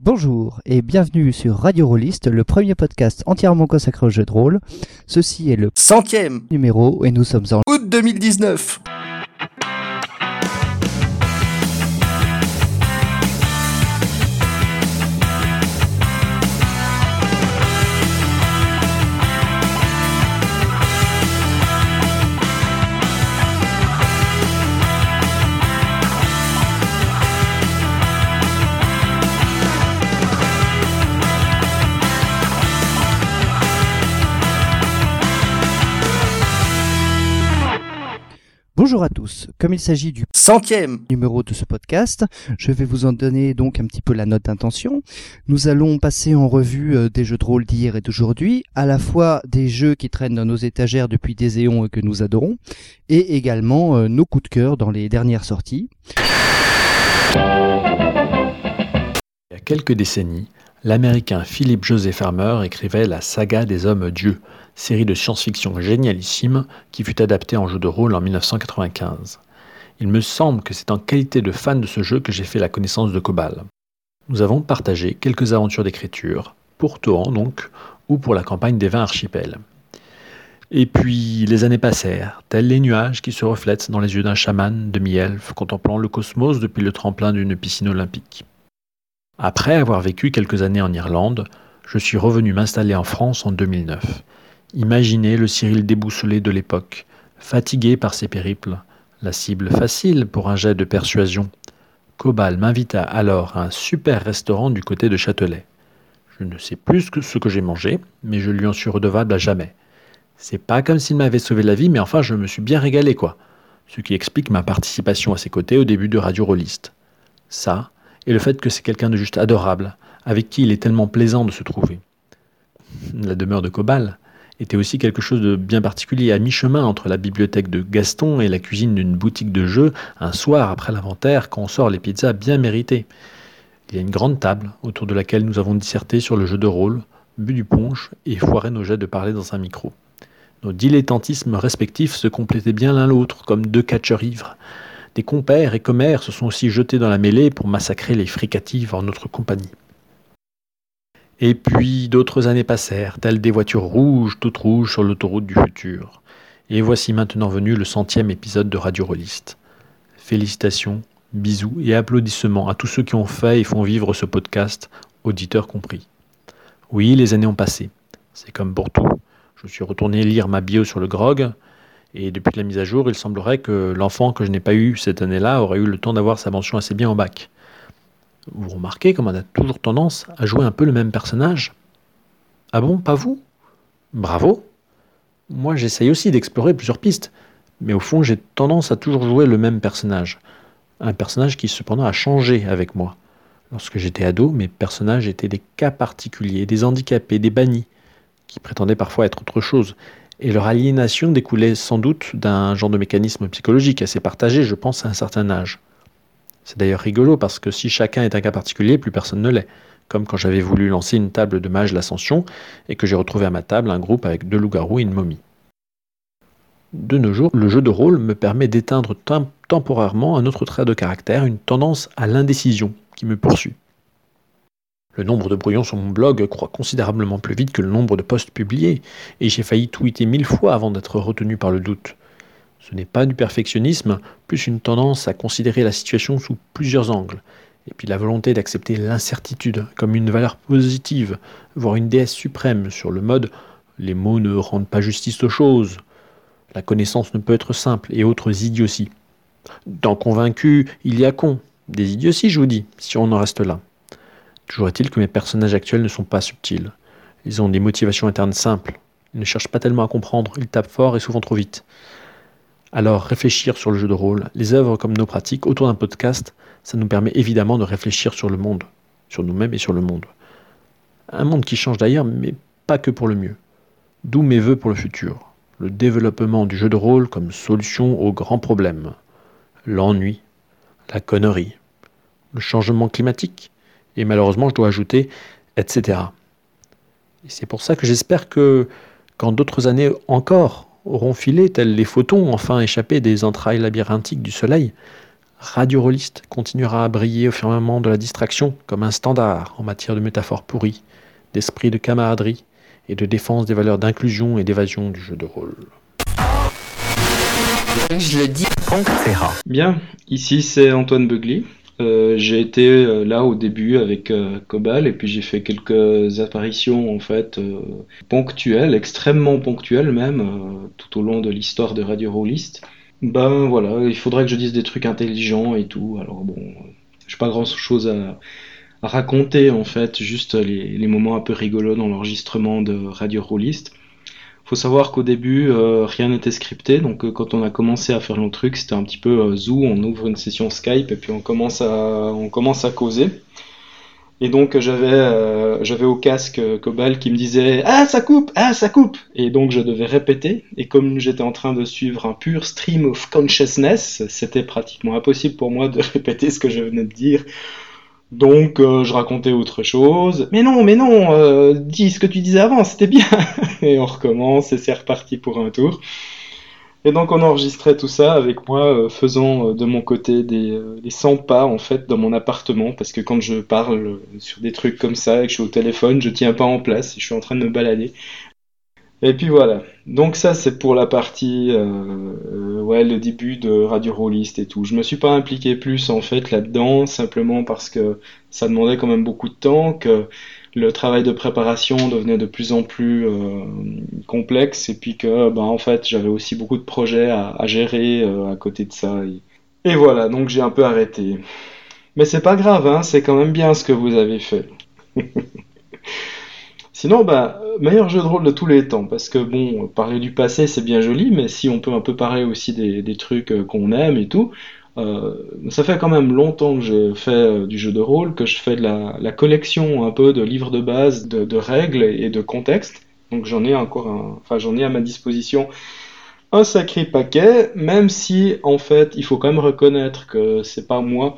Bonjour et bienvenue sur Radio Rolliste, le premier podcast entièrement consacré au jeu de rôle. Ceci est le Centième numéro et nous sommes en août 2019 Bonjour à tous. Comme il s'agit du centième numéro de ce podcast, je vais vous en donner donc un petit peu la note d'intention. Nous allons passer en revue euh, des jeux de rôle d'hier et d'aujourd'hui, à la fois des jeux qui traînent dans nos étagères depuis des éons et que nous adorons, et également euh, nos coups de cœur dans les dernières sorties. Il y a quelques décennies, l'américain Philip Joseph Farmer écrivait La saga des hommes dieux série de science-fiction génialissime qui fut adaptée en jeu de rôle en 1995. Il me semble que c'est en qualité de fan de ce jeu que j'ai fait la connaissance de Cobal. Nous avons partagé quelques aventures d'écriture, pour Toan donc, ou pour la campagne des 20 archipels. Et puis les années passèrent, tels les nuages qui se reflètent dans les yeux d'un chaman demi-elfe contemplant le cosmos depuis le tremplin d'une piscine olympique. Après avoir vécu quelques années en Irlande, je suis revenu m'installer en France en 2009. Imaginez le Cyril déboussolé de l'époque, fatigué par ses périples, la cible facile pour un jet de persuasion. Cobal m'invita alors à un super restaurant du côté de Châtelet. Je ne sais plus ce que j'ai mangé, mais je lui en suis redevable à jamais. C'est pas comme s'il m'avait sauvé la vie, mais enfin je me suis bien régalé quoi. Ce qui explique ma participation à ses côtés au début de Radio Rolliste. Ça, et le fait que c'est quelqu'un de juste adorable, avec qui il est tellement plaisant de se trouver. La demeure de Cobal, était aussi quelque chose de bien particulier, à mi-chemin entre la bibliothèque de Gaston et la cuisine d'une boutique de jeux, un soir après l'inventaire, quand on sort les pizzas bien méritées. Il y a une grande table autour de laquelle nous avons disserté sur le jeu de rôle, bu du punch et foiré nos jets de parler dans un micro. Nos dilettantismes respectifs se complétaient bien l'un l'autre, comme deux catcheurs ivres. Des compères et commères se sont aussi jetés dans la mêlée pour massacrer les fricatives en notre compagnie. Et puis d'autres années passèrent, telles des voitures rouges, toutes rouges sur l'autoroute du futur. Et voici maintenant venu le centième épisode de Radio Rolliste. Félicitations, bisous et applaudissements à tous ceux qui ont fait et font vivre ce podcast, auditeurs compris. Oui, les années ont passé. C'est comme pour tout. Je suis retourné lire ma bio sur le grog, et depuis la mise à jour, il semblerait que l'enfant que je n'ai pas eu cette année-là aurait eu le temps d'avoir sa mention assez bien en bac. Vous remarquez comme on a toujours tendance à jouer un peu le même personnage Ah bon, pas vous? Bravo Moi j'essaye aussi d'explorer plusieurs pistes, mais au fond j'ai tendance à toujours jouer le même personnage. Un personnage qui cependant a changé avec moi. Lorsque j'étais ado, mes personnages étaient des cas particuliers, des handicapés, des bannis, qui prétendaient parfois être autre chose. Et leur aliénation découlait sans doute d'un genre de mécanisme psychologique assez partagé, je pense, à un certain âge. C'est d'ailleurs rigolo parce que si chacun est un cas particulier, plus personne ne l'est. Comme quand j'avais voulu lancer une table de mage l'ascension et que j'ai retrouvé à ma table un groupe avec deux loups-garous et une momie. De nos jours, le jeu de rôle me permet d'éteindre temporairement un autre trait de caractère, une tendance à l'indécision qui me poursuit. Le nombre de brouillons sur mon blog croît considérablement plus vite que le nombre de posts publiés, et j'ai failli tweeter mille fois avant d'être retenu par le doute. Ce n'est pas du perfectionnisme, plus une tendance à considérer la situation sous plusieurs angles, et puis la volonté d'accepter l'incertitude comme une valeur positive, voire une déesse suprême sur le mode les mots ne rendent pas justice aux choses, la connaissance ne peut être simple, et autres idioties. Dans convaincu, il y a con, des idioties je vous dis, si on en reste là. Toujours est-il que mes personnages actuels ne sont pas subtils. Ils ont des motivations internes simples. Ils ne cherchent pas tellement à comprendre, ils tapent fort et souvent trop vite. Alors réfléchir sur le jeu de rôle, les œuvres comme nos pratiques autour d'un podcast, ça nous permet évidemment de réfléchir sur le monde, sur nous-mêmes et sur le monde. Un monde qui change d'ailleurs, mais pas que pour le mieux. D'où mes voeux pour le futur. Le développement du jeu de rôle comme solution aux grands problèmes. L'ennui, la connerie, le changement climatique, et malheureusement je dois ajouter, etc. Et c'est pour ça que j'espère que, quand d'autres années encore auront filé, tels les photons enfin échappés des entrailles labyrinthiques du soleil, Radio Rolliste continuera à briller au firmament de la distraction comme un standard en matière de métaphores pourries, d'esprit de camaraderie et de défense des valeurs d'inclusion et d'évasion du jeu de rôle. Je le dis, Bien, ici c'est Antoine Beugly. Euh, j'ai été euh, là au début avec euh, Cobal et puis j'ai fait quelques apparitions en fait ponctuelles, extrêmement ponctuelles même, tout au long de l'histoire de Radio Rollist. Ben voilà, il faudrait que je dise des trucs intelligents et tout. Alors bon, j'ai pas grand chose à, raconter en fait, juste les, moments un peu rigolos dans l'enregistrement de Radio Rollist. Faut savoir qu'au début, euh, rien n'était scripté, donc euh, quand on a commencé à faire le truc, c'était un petit peu euh, zoo, on ouvre une session Skype et puis on commence à, on commence à causer. Et donc j'avais j'avais au casque Cobal qui me disait ah ça coupe ah ça coupe! Et donc je devais répéter. Et comme j'étais en train de suivre un pur stream of consciousness c'était pratiquement impossible pour moi de répéter ce que je venais de dire donc euh, je racontais autre chose. Mais non, mais non, euh, dis ce que tu disais avant, c'était bien. et on recommence et c'est reparti pour un tour. Et donc on enregistrait tout ça avec moi euh, faisant de mon côté des, des 100 pas en fait dans mon appartement parce que quand je parle sur des trucs comme ça et que je suis au téléphone, je tiens pas en place et je suis en train de me balader. Et puis voilà. Donc ça c'est pour la partie euh, euh, ouais le début de Radio Rollist et tout. Je me suis pas impliqué plus en fait là-dedans simplement parce que ça demandait quand même beaucoup de temps que le travail de préparation devenait de plus en plus euh, complexe et puis que bah en fait j'avais aussi beaucoup de projets à, gérer à côté de ça et, et voilà donc j'ai un peu arrêté. Mais c'est pas grave hein, c'est quand même bien ce que vous avez fait. Sinon, bah, meilleur jeu de rôle de tous les temps, parce que bon, parler du passé c'est bien joli, mais si on peut un peu parler aussi des, trucs euh, qu'on aime et tout, euh, ça fait quand même longtemps que je fais euh, du jeu de rôle, que je fais de la, collection un peu de livres de base, de, règles et de contexte. Donc j'en ai encore un, enfin j'en ai à ma disposition un sacré paquet, même si en fait il faut quand même reconnaître que c'est pas moi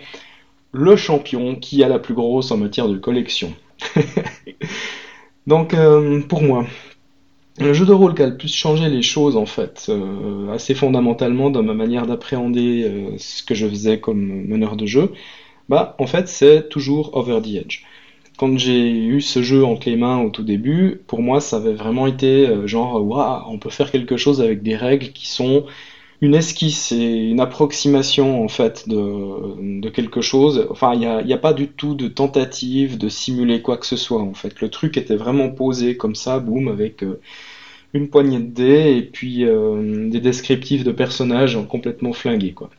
le champion qui a la plus grosse en matière de collection. Donc, euh, pour moi, le jeu de rôle qui a le plus changé les choses, en fait, euh, assez fondamentalement dans ma manière d'appréhender euh, ce que je faisais comme meneur de jeu, bah, en fait, c'est toujours Over the Edge. Quand j'ai eu ce jeu entre les mains au tout début, pour moi, ça avait vraiment été genre, waouh, on peut faire quelque chose avec des règles qui sont une esquisse et une approximation en fait de, quelque chose. Enfin, il n'y a, a, pas du tout de tentative de simuler quoi que ce soit en fait. Le truc était vraiment posé comme ça, boum, avec euh, une poignée de dés et puis euh, des descriptifs de personnages complètement flingués quoi.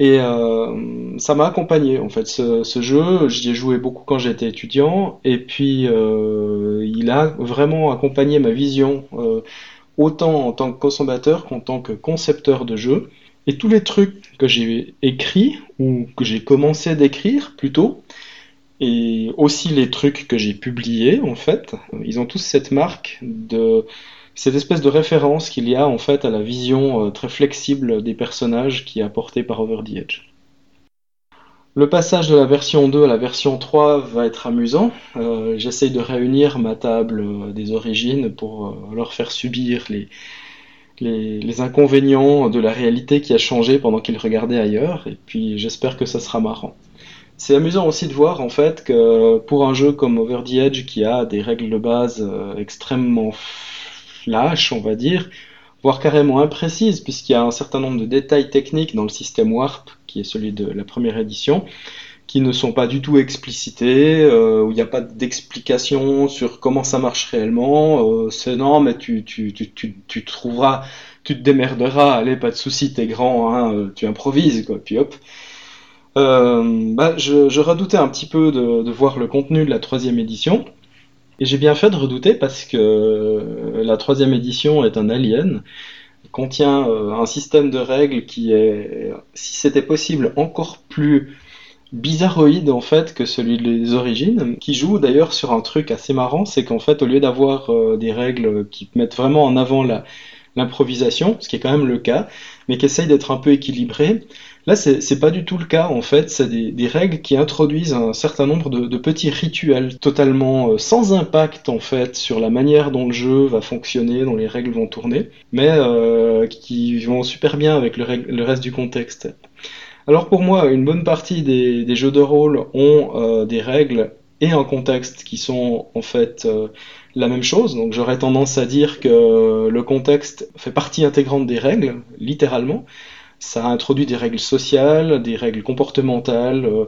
Et euh, ça m'a accompagné en fait ce, ce jeu. J'y ai joué beaucoup quand j'étais étudiant et puis il a vraiment accompagné ma vision autant en tant que consommateur qu'en tant que concepteur de jeu. Et tous les trucs que j'ai écrits, ou que j'ai commencé d'écrire plutôt, et aussi les trucs que j'ai publiés, en fait, ils ont tous cette marque de cette espèce de référence qu'il y a en fait à la vision euh, très flexible des personnages qui est apportée par Over the Edge. Le passage de la version 2 à la version 3 va être amusant. Euh, j'essaye de réunir ma table euh, des origines pour euh, leur faire subir les, inconvénients de la réalité qui a changé pendant qu'ils regardaient ailleurs, et puis j'espère que ça sera marrant. C'est amusant aussi de voir en fait que pour un jeu comme Over the Edge qui a des règles de base extrêmement lâches, on va dire, voire carrément imprécises, puisqu'il y a un certain nombre de détails techniques dans le système Warp qui est celui de la première édition, qui ne sont pas du tout explicités, euh, où il n'y a pas d'explication sur comment ça marche réellement. Euh, c'est non, mais tu, tu, trouveras, tu te démerderas, allez, pas de souci, t'es grand, hein, euh, tu improvises, quoi, puis hop. bah, je, redoutais un petit peu de, voir le contenu de la troisième édition, et j'ai bien fait de redouter parce que la troisième édition est un alien contient euh, un système de règles qui est, si c'était possible, encore plus bizarroïde en fait que celui des origines, qui joue d'ailleurs sur un truc assez marrant, c'est qu'en fait au lieu d'avoir euh, des règles qui mettent vraiment en avant l'improvisation, ce qui est quand même le cas, mais qui essayent d'être un peu équilibré, Là, c'est pas du tout le cas, en fait. C'est des, règles qui introduisent un certain nombre de, petits rituels totalement euh, sans impact, en fait, sur la manière dont le jeu va fonctionner, dont les règles vont tourner, mais euh, qui vont super bien avec le, reste du contexte. Alors pour moi, une bonne partie des, jeux de rôle ont euh, des règles et un contexte qui sont en fait la même chose. Donc j'aurais tendance à dire que le contexte fait partie intégrante des règles, littéralement. Ça introduit des règles sociales, des règles comportementales, euh,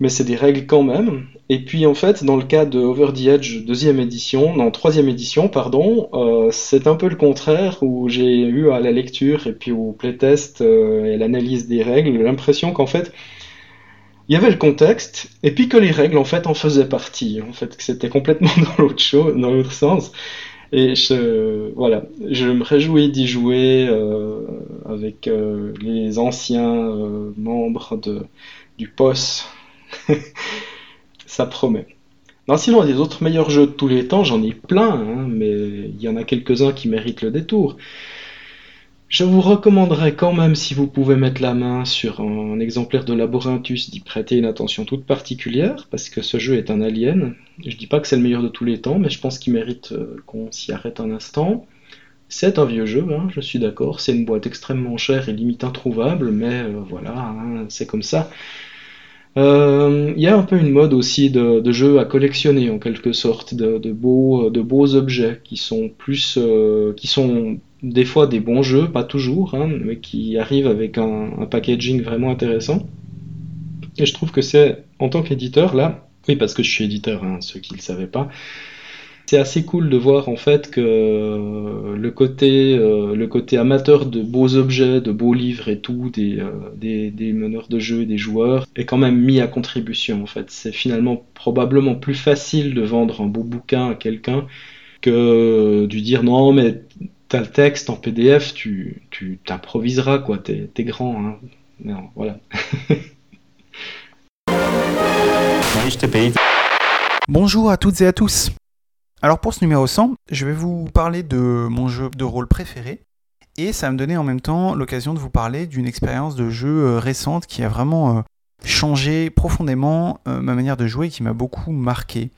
mais c'est des règles quand même. Et puis en fait, dans le cas de Over the Edge deuxième édition, non troisième édition, pardon, euh, c'est un peu le contraire où j'ai eu à la lecture et puis au playtest euh, et l'analyse des règles l'impression qu'en fait il y avait le contexte et puis que les règles en fait en faisaient partie, en fait que c'était complètement dans l'autre chose, dans l'autre sens. Et je, voilà, je me réjouis d'y jouer euh, avec euh, les anciens euh, membres de, du POS ça promet. Non, sinon, des autres meilleurs jeux de tous les temps, j'en ai plein, hein, mais il y en a quelques-uns qui méritent le détour. Je vous recommanderais quand même, si vous pouvez mettre la main sur un exemplaire de Labyrinthus, d'y prêter une attention toute particulière, parce que ce jeu est un alien. Je dis pas que c'est le meilleur de tous les temps, mais je pense qu'il mérite euh, qu'on s'y arrête un instant. C'est un vieux jeu, hein, je suis d'accord, c'est une boîte extrêmement chère et limite introuvable, mais euh, voilà, hein, c'est comme ça. Euh, il y a un peu une mode aussi de, de jeux à collectionner en quelque sorte, de, beaux, objets qui sont plus, qui sont des fois des bons jeux, pas toujours, hein, mais qui arrivent avec un, packaging vraiment intéressant. Et je trouve que c'est, en tant qu'éditeur, là, oui, parce que je suis éditeur, hein, ceux qui ne le savaient pas, c'est assez cool de voir en fait que euh, le côté, euh, le côté amateur de beaux objets, de beaux livres et tout, des, euh, des, meneurs de jeu et des joueurs, est quand même mis à contribution en fait. C'est finalement probablement plus facile de vendre un beau bouquin à quelqu'un que de dire non mais t'as le texte en PDF, tu t'improviseras quoi, t'es es grand. Hein. Non, voilà. Bonjour à toutes et à tous. Alors pour ce numéro 100, je vais vous parler de mon jeu de rôle préféré. Et ça va me donner en même temps l'occasion de vous parler d'une expérience de jeu euh, récente qui a vraiment euh, changé profondément euh, ma manière de jouer et qui m'a beaucoup marqué.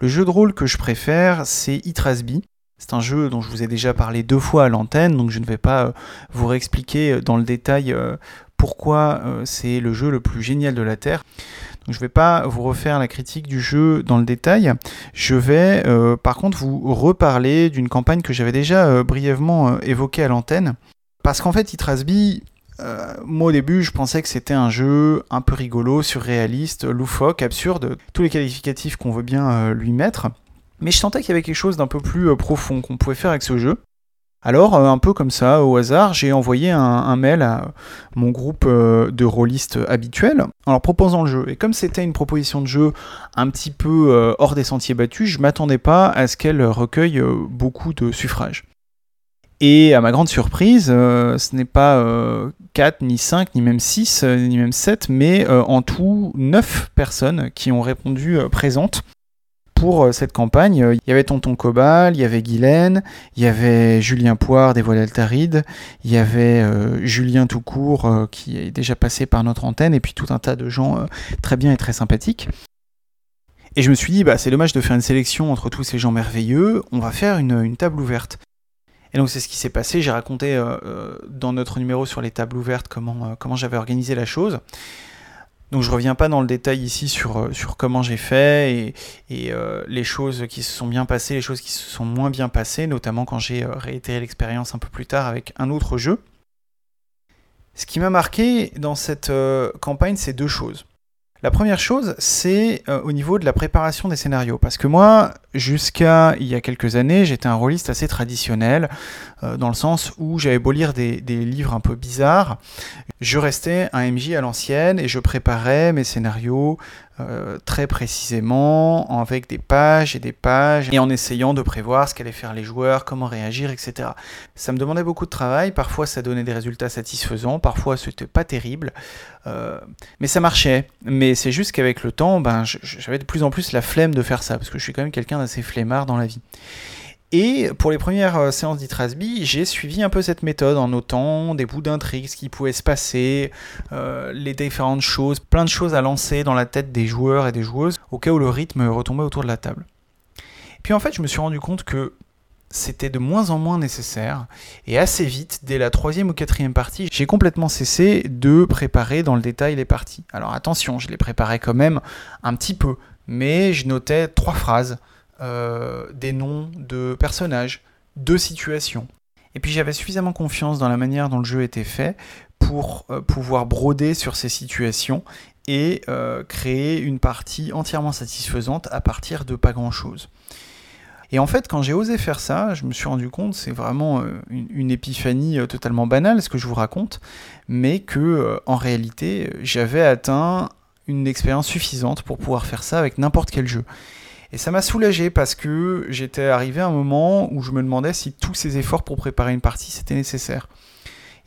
Le jeu de rôle que je préfère, c'est Itrasby. C'est un jeu dont je vous ai déjà parlé deux fois à l'antenne, donc je ne vais pas vous réexpliquer dans le détail pourquoi c'est le jeu le plus génial de la Terre je ne vais pas vous refaire la critique du jeu dans le détail. Je vais euh, par contre vous reparler d'une campagne que j'avais déjà euh, brièvement euh, évoquée à l'antenne. Parce qu'en fait, Itrasby, moi au début, je pensais que c'était un jeu un peu rigolo, surréaliste, loufoque, absurde, tous les qualificatifs qu'on veut bien lui mettre. Mais je sentais qu'il y avait quelque chose d'un peu plus profond qu'on pouvait faire avec ce jeu. Alors, euh, un peu comme ça, au hasard, j'ai envoyé un, mail à mon groupe euh, de rôlistes habituels en leur proposant le jeu. Et comme c'était une proposition de jeu un petit peu euh, hors des sentiers battus, je m'attendais pas à ce qu'elle recueille beaucoup de suffrages. Et à ma grande surprise, ce n'est pas 4, ni 5, ni même 6, ni même 7, mais en tout 9 personnes qui ont répondu présentes pour euh, cette campagne. Il y avait Tonton Cobal, il y avait Guylaine, il y avait Julien Poire des Voiles Altaride, il y avait euh, Julien Toucourt euh, qui est déjà passé par notre antenne, et puis tout un tas de gens très bien et très sympathiques. Et je me suis dit, bah, c'est dommage de faire une sélection entre tous ces gens merveilleux, on va faire une, table ouverte. Et donc c'est ce qui s'est passé, j'ai raconté dans notre numéro sur les tables ouvertes comment j'avais organisé la chose. Donc je reviens pas dans le détail ici sur, euh, sur comment j'ai fait et, euh, les choses qui se sont bien passées, les choses qui se sont moins bien passées, notamment quand j'ai euh, réitéré l'expérience un peu plus tard avec un autre jeu. Ce qui m'a marqué dans cette campagne, c'est deux choses. La première chose, c'est au niveau de la préparation des scénarios. Parce que moi, jusqu'à il y a quelques années, j'étais un rôliste assez traditionnel, dans le sens où j'avais beau lire des, des, livres un peu bizarres, je restais un MJ à l'ancienne et je préparais mes scénarios euh, très précisément, avec des pages et des pages, et en essayant de prévoir ce qu'allaient faire les joueurs, comment réagir, etc. Ça me demandait beaucoup de travail, parfois ça donnait des résultats satisfaisants, parfois c'était pas terrible, euh, mais ça marchait. Mais c'est juste qu'avec le temps, ben, j'avais de plus en plus la flemme de faire ça, parce que je suis quand même quelqu'un d'assez flemmard dans la vie. Et pour les premières euh, séances d'Itrasby, j'ai suivi un peu cette méthode en notant des bouts d'intrigue, ce qui pouvait se passer, euh, les différentes choses, plein de choses à lancer dans la tête des joueurs et des joueuses, au cas où le rythme retombait autour de la table. Puis en fait, je me suis rendu compte que c'était de moins en moins nécessaire. Et assez vite, dès la troisième ou quatrième partie, j'ai complètement cessé de préparer dans le détail les parties. Alors attention, je les préparais quand même un petit peu, mais je notais trois phrases, euh, des noms de personnages, deux situations. Et puis j'avais suffisamment confiance dans la manière dont le jeu était fait pour euh, pouvoir broder sur ces situations et euh, créer une partie entièrement satisfaisante à partir de pas grand-chose. Et en fait, quand j'ai osé faire ça, je me suis rendu compte, c'est vraiment euh, une, épiphanie totalement banale ce que je vous raconte, mais que en réalité, j'avais atteint une expérience suffisante pour pouvoir faire ça avec n'importe quel jeu. Et ça m'a soulagé parce que j'étais arrivé à un moment où je me demandais si tous ces efforts pour préparer une partie c'était nécessaire.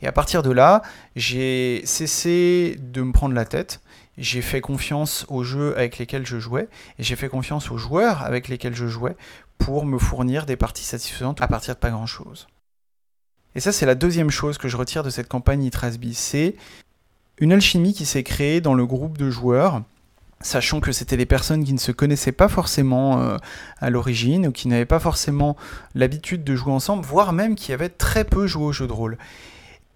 Et à partir de là, j'ai cessé de me prendre la tête. J'ai fait confiance aux jeux avec lesquels je jouais et j'ai fait confiance aux joueurs avec lesquels je jouais pour me fournir des parties satisfaisantes à partir de pas grand chose. Et ça, c'est la deuxième chose que je retire de cette campagne Itrasby. C'est une alchimie qui s'est créée dans le groupe de joueurs, sachant que c'était des personnes qui ne se connaissaient pas forcément euh, à l'origine ou qui n'avaient pas forcément l'habitude de jouer ensemble, voire même qui avaient très peu joué au jeu de rôle.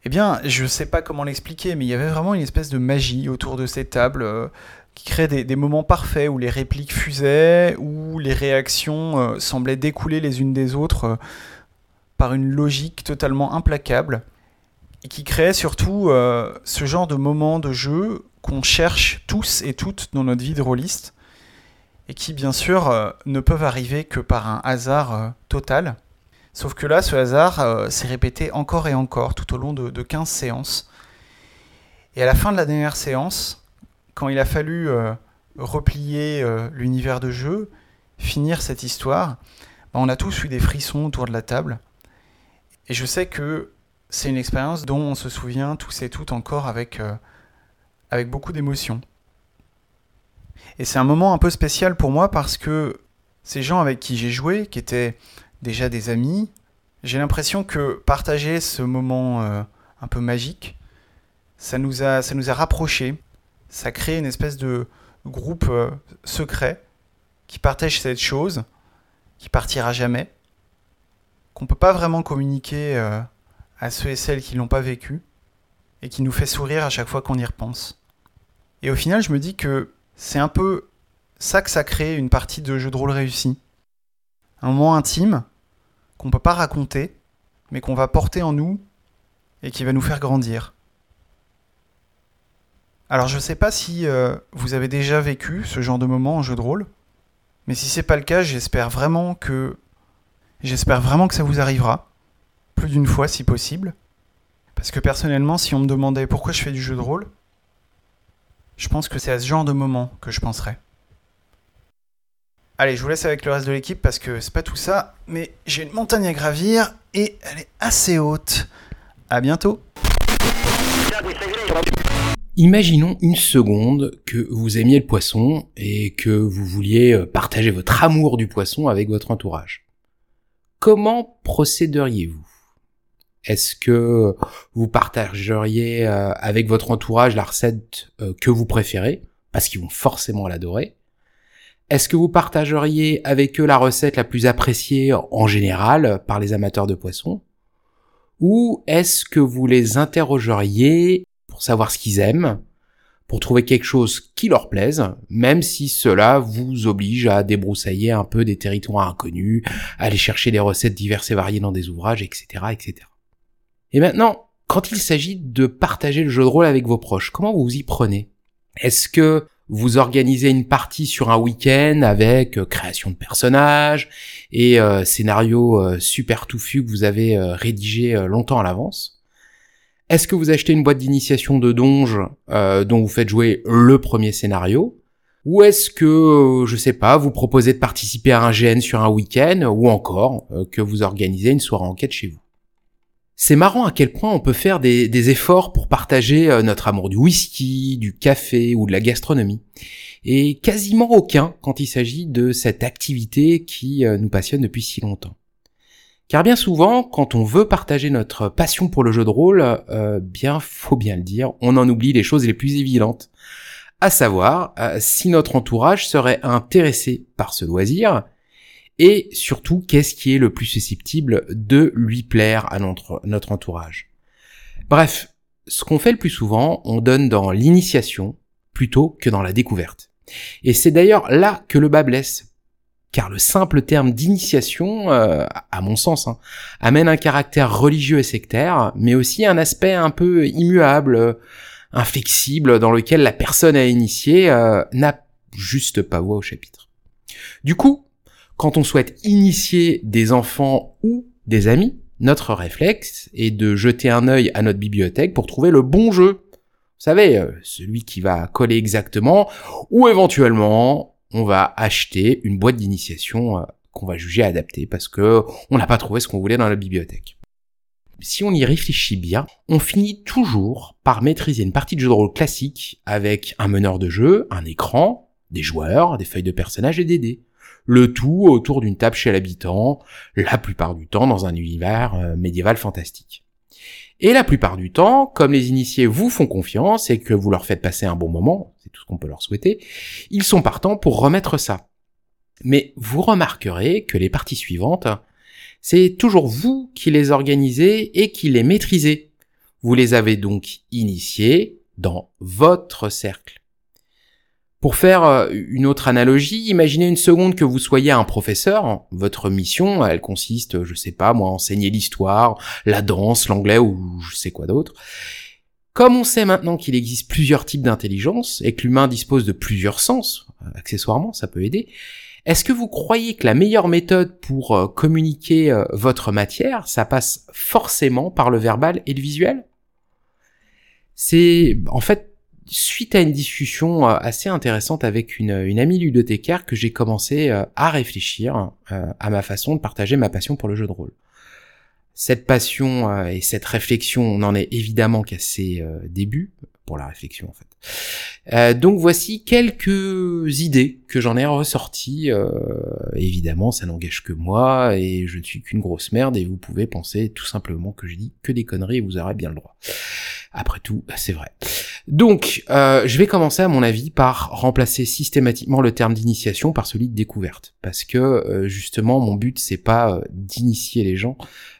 Eh bien, je ne sais pas comment l'expliquer, mais il y avait vraiment une espèce de magie autour de ces tables euh, qui créait des, moments parfaits où les répliques fusaient, où les réactions euh, semblaient découler les unes des autres par une logique totalement implacable, et qui créait surtout ce genre de moments de jeu qu'on cherche tous et toutes dans notre vie de rôliste, et qui bien sûr ne peuvent arriver que par un hasard total. Sauf que là, ce hasard euh, s'est répété encore et encore tout au long de, 15 séances. Et à la fin de la dernière séance, quand il a fallu euh, replier euh, l'univers de jeu, finir cette histoire, bah, on a tous eu des frissons autour de la table. Et je sais que c'est une expérience dont on se souvient tous et toutes encore avec, avec beaucoup d'émotion. Et c'est un moment un peu spécial pour moi parce que ces gens avec qui j'ai joué, qui étaient déjà des amis. J'ai l'impression que partager ce moment euh, un peu magique, ça nous a, ça nous a rapprochés. Ça crée une espèce de groupe euh, secret qui partage cette chose, qui partira jamais, qu'on peut pas vraiment communiquer euh, à ceux et celles qui l'ont pas vécu, et qui nous fait sourire à chaque fois qu'on y repense. Et au final, je me dis que c'est un peu ça que ça crée une partie de jeu de rôle réussi. Un moment intime, qu'on peut pas raconter, mais qu'on va porter en nous et qui va nous faire grandir. Alors je ne sais pas si euh, vous avez déjà vécu ce genre de moment en jeu de rôle, mais si c'est pas le cas, j'espère vraiment que j'espère vraiment que ça vous arrivera plus d'une fois si possible. Parce que personnellement, si on me demandait pourquoi je fais du jeu de rôle, je pense que c'est à ce genre de moment que je penserais. Allez, je vous laisse avec le reste de l'équipe parce que c'est pas tout ça, mais j'ai une montagne à gravir et elle est assez haute. À bientôt. Imaginons une seconde que vous aimiez le poisson et que vous vouliez euh, partager votre amour du poisson avec votre entourage. Comment procéderiez-vous? Est-ce que vous partageriez euh, avec votre entourage la recette euh, que vous préférez, parce qu'ils vont forcément l'adorer est-ce que vous partageriez avec eux la recette la plus appréciée en général par les amateurs de poissons? Ou est-ce que vous les interrogeriez pour savoir ce qu'ils aiment, pour trouver quelque chose qui leur plaise, même si cela vous oblige à débroussailler un peu des territoires inconnus, à aller chercher des recettes diverses et variées dans des ouvrages, etc., etc. Et maintenant, quand il s'agit de partager le jeu de rôle avec vos proches, comment vous vous y prenez? Est-ce que vous organisez une partie sur un week-end avec euh, création de personnages et euh, scénario euh, super touffu que vous avez rédigé longtemps à l'avance? Est-ce que vous achetez une boîte d'initiation de donge dont vous faites jouer le premier scénario? Ou est-ce que, je sais pas, vous proposez de participer à un GN sur un week-end, ou encore que vous organisez une soirée enquête chez vous? C'est marrant à quel point on peut faire des, efforts pour partager euh, notre amour du whisky, du café ou de la gastronomie. Et quasiment aucun quand il s'agit de cette activité qui euh, nous passionne depuis si longtemps. Car bien souvent, quand on veut partager notre passion pour le jeu de rôle, euh, bien faut bien le dire, on en oublie les choses les plus évidentes. À savoir, si notre entourage serait intéressé par ce loisir, et surtout qu'est-ce qui est le plus susceptible de lui plaire à notre, entourage? Bref, ce qu'on fait le plus souvent, on donne dans l'initiation plutôt que dans la découverte. Et c'est d'ailleurs là que le bas blesse, car le simple terme d'initiation, euh, à mon sens, hein, amène un caractère religieux et sectaire, mais aussi un aspect un peu immuable, inflexible, dans lequel la personne à initier euh, n'a juste pas voix au chapitre. Du coup, quand on souhaite initier des enfants ou des amis, notre réflexe est de jeter un œil à notre bibliothèque pour trouver le bon jeu. Vous savez, euh, celui qui va coller exactement, ou éventuellement, on va acheter une boîte d'initiation euh, qu'on va juger adaptée parce que on n'a pas trouvé ce qu'on voulait dans la bibliothèque. Si on y réfléchit bien, on finit toujours par maîtriser une partie de jeu de rôle classique avec un meneur de jeu, un écran, des joueurs, des feuilles de personnages et des dés le tout autour d'une table chez l'habitant, la plupart du temps dans un univers euh, médiéval fantastique. Et la plupart du temps, comme les initiés vous font confiance et que vous leur faites passer un bon moment, c'est tout ce qu'on peut leur souhaiter, ils sont partants pour remettre ça. Mais vous remarquerez que les parties suivantes, c'est toujours vous qui les organisez et qui les maîtrisez. Vous les avez donc initiés dans votre cercle. Pour faire euh, une autre analogie, imaginez une seconde que vous soyez un professeur. Votre mission, elle consiste, je sais pas, moi, à enseigner l'histoire, la danse, l'anglais ou je sais quoi d'autre. Comme on sait maintenant qu'il existe plusieurs types d'intelligence et que l'humain dispose de plusieurs sens, euh, accessoirement, ça peut aider, est-ce que vous croyez que la meilleure méthode pour euh, communiquer votre matière, ça passe forcément par le verbal et le visuel? C'est en fait suite à une discussion euh, assez intéressante avec une, une amie ludothécaire que j'ai commencé euh, à réfléchir euh, à ma façon de partager ma passion pour le jeu de rôle. Cette passion et cette réflexion, on en est évidemment qu'à ses débuts, pour la réflexion en fait. donc voici quelques idées que j'en ai ressorties. évidemment, ça n'engage que moi et je ne suis qu'une grosse merde et vous pouvez penser tout simplement que je dis que des conneries et vous aurez bien le droit. Après tout, c'est vrai. Donc, euh, je vais commencer à mon avis par remplacer systématiquement le terme d'initiation par celui de découverte, parce que euh, justement mon but c'est pas euh, d'initier les gens,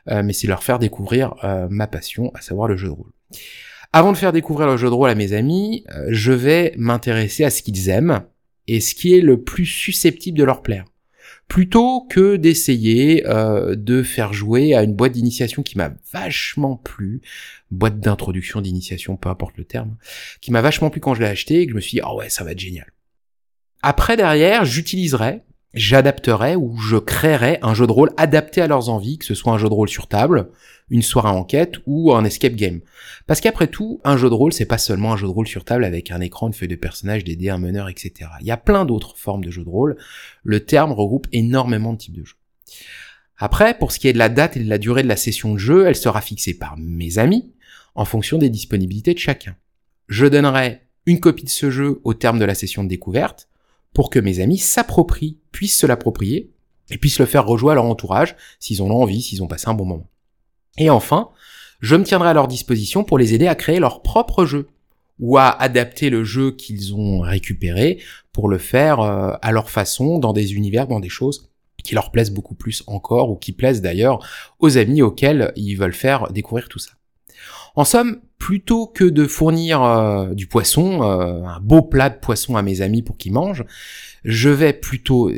mais c'est leur faire découvrir ma passion, à savoir le jeu de rôle. Avant de faire découvrir le jeu de rôle à mes amis, je vais m'intéresser à ce qu'ils aiment et ce qui est le plus susceptible de leur plaire plutôt que d'essayer de faire jouer à une boîte d'initiation qui m'a vachement plu, boîte d'introduction d'initiation, peu importe le terme, qui m'a vachement plu quand je l'ai acheté et que je me suis dit, oh ouais, ça va être génial. Après, derrière, j'utiliserai, j'adapterai ou je créerai un jeu de rôle adapté à leurs envies, que ce soit un jeu de rôle sur table, une soirée enquête ou un escape game. Parce qu'après tout, un jeu de rôle, c'est pas seulement un jeu de rôle sur table avec un écran, une feuille de personnage, des dés, un meneur, etc. Il y a plein d'autres formes de jeux de rôle. Le terme regroupe énormément de types de jeux. Après, pour ce qui est de la date et de la durée de la session de jeu, elle sera fixée par mes amis en fonction des disponibilités de chacun. Je donnerai une copie de ce jeu au terme de la session de découverte pour que mes amis s'approprient, puissent se l'approprier et puissent le faire rejouer à leur entourage s'ils ont envie, s'ils ont passé un bon moment. Et enfin, je me tiendrai à leur disposition pour les aider à créer leur propre jeu ou à adapter le jeu qu'ils ont récupéré pour le faire euh, à leur façon dans des univers, dans des choses qui leur plaisent beaucoup plus encore ou qui plaisent d'ailleurs aux amis auxquels ils veulent faire découvrir tout ça. En somme, plutôt que de fournir euh, du poisson, euh, un beau plat de poisson à mes amis pour qu'ils mangent, je vais plutôt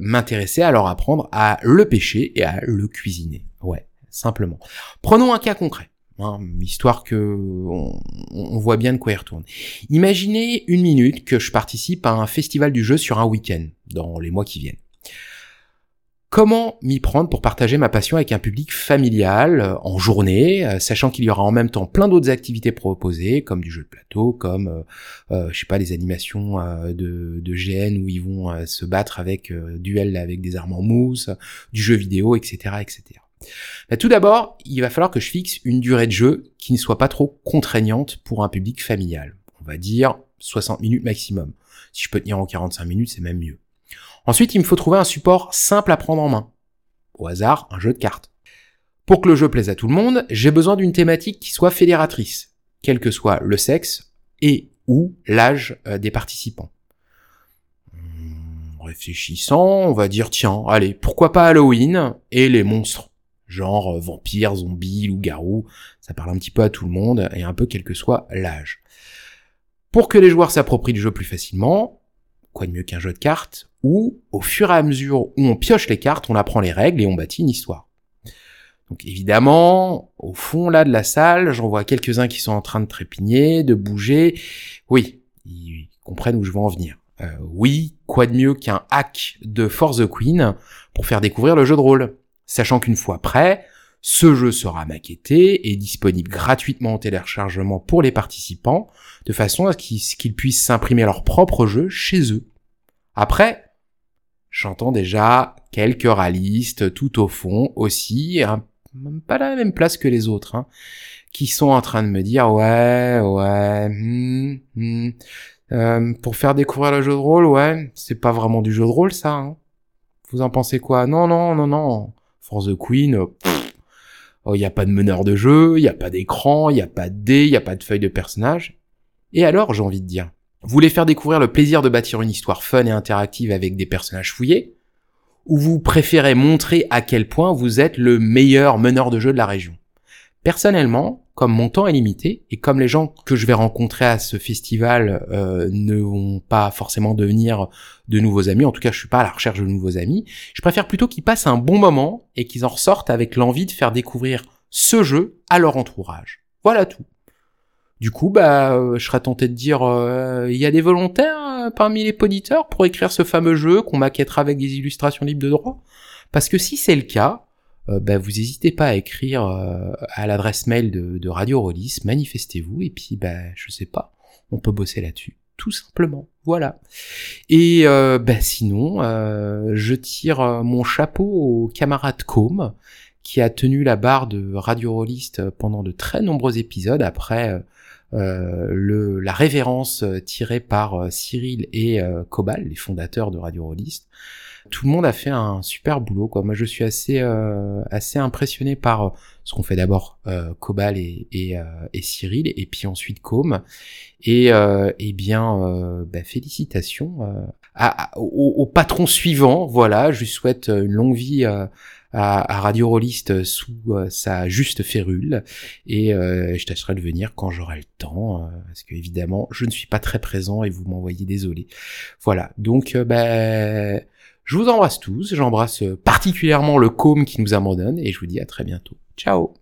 m'intéresser à leur apprendre à le pêcher et à le cuisiner. Ouais, simplement. Prenons un cas concret. Hein, histoire que on, voit bien de quoi il retourne. Imaginez une minute que je participe à un festival du jeu sur un week-end, dans les mois qui viennent. Comment m'y prendre pour partager ma passion avec un public familial, euh, en journée, euh, sachant qu'il y aura en même temps plein d'autres activités proposées, comme du jeu de plateau, comme, euh, je sais pas, des animations de, de GN où ils vont se battre avec duel avec des armes en mousse, du jeu vidéo, etc., etc. Bah, tout d'abord, il va falloir que je fixe une durée de jeu qui ne soit pas trop contraignante pour un public familial. On va dire 60 minutes maximum. Si je peux tenir en 45 minutes, c'est même mieux. Ensuite, il me faut trouver un support simple à prendre en main. Au hasard, un jeu de cartes. Pour que le jeu plaise à tout le monde, j'ai besoin d'une thématique qui soit fédératrice, quel que soit le sexe et ou l'âge euh, des participants. Hmm, réfléchissant, on va dire tiens, allez, pourquoi pas Halloween et les monstres, genre euh, vampires, zombies, loups-garous, ça parle un petit peu à tout le monde et un peu quel que soit l'âge. Pour que les joueurs s'approprient le jeu plus facilement, quoi de mieux qu'un jeu de cartes où, au fur et à mesure où on pioche les cartes, on apprend les règles et on bâtit une histoire. Donc évidemment, au fond là de la salle, j'en vois quelques-uns qui sont en train de trépigner, de bouger. Oui, ils comprennent où je veux en venir. Euh, oui, quoi de mieux qu'un hack de Force the Queen pour faire découvrir le jeu de rôle. Sachant qu'une fois prêt, ce jeu sera maquetté et disponible gratuitement en téléchargement pour les participants, de façon à ce qu'ils puissent s'imprimer leur propre jeu chez eux. Après, j'entends déjà quelques ralistes tout au fond aussi, même pas la même place que les autres, hein, qui sont en train de me dire ouais, ouais, hmm, hmm, euh, pour faire découvrir le jeu de rôle, ouais, c'est pas vraiment du jeu de rôle ça. Hein. Vous en pensez quoi? Non, non, non, non. Force the Queen, il oh, y a pas de meneur de jeu, il y a pas d'écran, il y a pas de dés, il y a pas de feuille de personnage. Et alors, j'ai envie de dire, vous voulez faire découvrir le plaisir de bâtir une histoire fun et interactive avec des personnages fouillés? Ou vous préférez montrer à quel point vous êtes le meilleur meneur de jeu de la région? Personnellement, comme mon temps est limité et comme les gens que je vais rencontrer à ce festival euh, ne vont pas forcément devenir de nouveaux amis, en tout cas je suis pas à la recherche de nouveaux amis, je préfère plutôt qu'ils passent un bon moment et qu'ils en ressortent avec l'envie de faire découvrir ce jeu à leur entourage. Voilà tout. Du coup, bah, euh, je serais tenté de dire, euh, il y a des volontaires parmi les poditeurs pour écrire ce fameux jeu qu'on maquettera avec des illustrations libres de droit? Parce que si c'est le cas, bah, vous n'hésitez pas à écrire à l'adresse mail de, Radio Rollis, manifestez-vous, et puis, bah, je sais pas, on peut bosser là-dessus. Tout simplement, voilà. Et bah, sinon, je tire mon chapeau au camarade Com, qui a tenu la barre de Radio Rolliste pendant de très nombreux épisodes après euh, la révérence euh, tirée par euh, Cyril et Cobal, les fondateurs de Radio Rollist. Tout le monde a fait un super boulot. Quoi. Moi, je suis assez assez impressionné par ce qu'on fait d'abord Cobal et, et, et, Cyril, et puis ensuite Com. Et, et bien, bah, félicitations au, au, patron suivant. Voilà, je lui souhaite une longue vie à, Radio Rolliste sous euh, sa juste férule et euh, je tâcherai de venir quand j'aurai le temps euh, parce que évidemment je ne suis pas très présent et vous m'envoyez désolé. Voilà donc ben je vous embrasse tous, j'embrasse particulièrement le com qui nous abandonne et je vous dis à très bientôt. Ciao.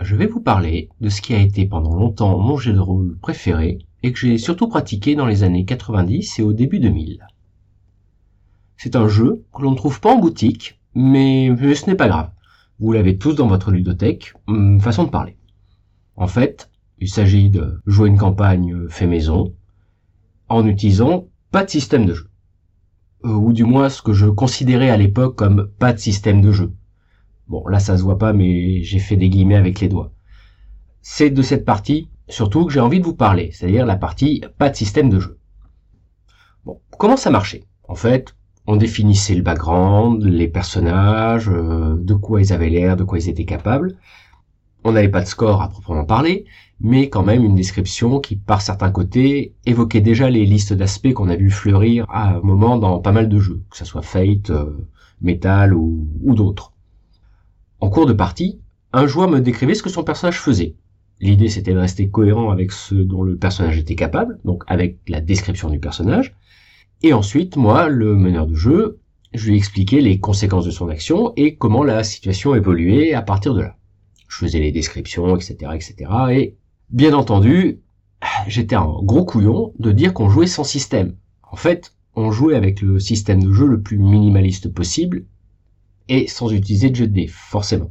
Je vais vous parler de ce qui a été pendant longtemps mon jeu de rôle préféré et que j'ai surtout pratiqué dans les années 90 et au début 2000. C'est un jeu que l'on ne trouve pas en boutique, mais, ce n'est pas grave. Vous l'avez tous dans votre ludothèque, hum, façon de parler. En fait, il s'agit de jouer une campagne fait maison en utilisant pas de système de jeu. Euh, ou du moins ce que je considérais à l'époque comme pas de système de jeu. Bon, là ça se voit pas, mais j'ai fait des guillemets avec les doigts. C'est de cette partie, surtout, que j'ai envie de vous parler, c'est-à-dire la partie pas de système de jeu. Bon, comment ça marchait? En fait, on définissait le background, les personnages, euh, de quoi ils avaient l'air, de quoi ils étaient capables. On n'avait pas de score à proprement parler, mais quand même une description qui, par certains côtés, évoquait déjà les listes d'aspects qu'on a vu fleurir à un moment dans pas mal de jeux, que ce soit Fate, euh, Metal ou d'autres. En cours de partie, un joueur me décrivait ce que son personnage faisait. L'idée c'était de rester cohérent avec ce dont le personnage était capable, donc avec la description du personnage. Et ensuite, moi, le meneur de jeu, Je lui ai expliqué les conséquences de son action et comment la situation évoluait à partir de là. Je faisais les descriptions, etc., etc. Et bien entendu, j'étais un gros couillon de dire qu'on jouait sans système. En fait, on jouait avec le système de jeu le plus minimaliste possible et sans utiliser de jeu de dés, forcément,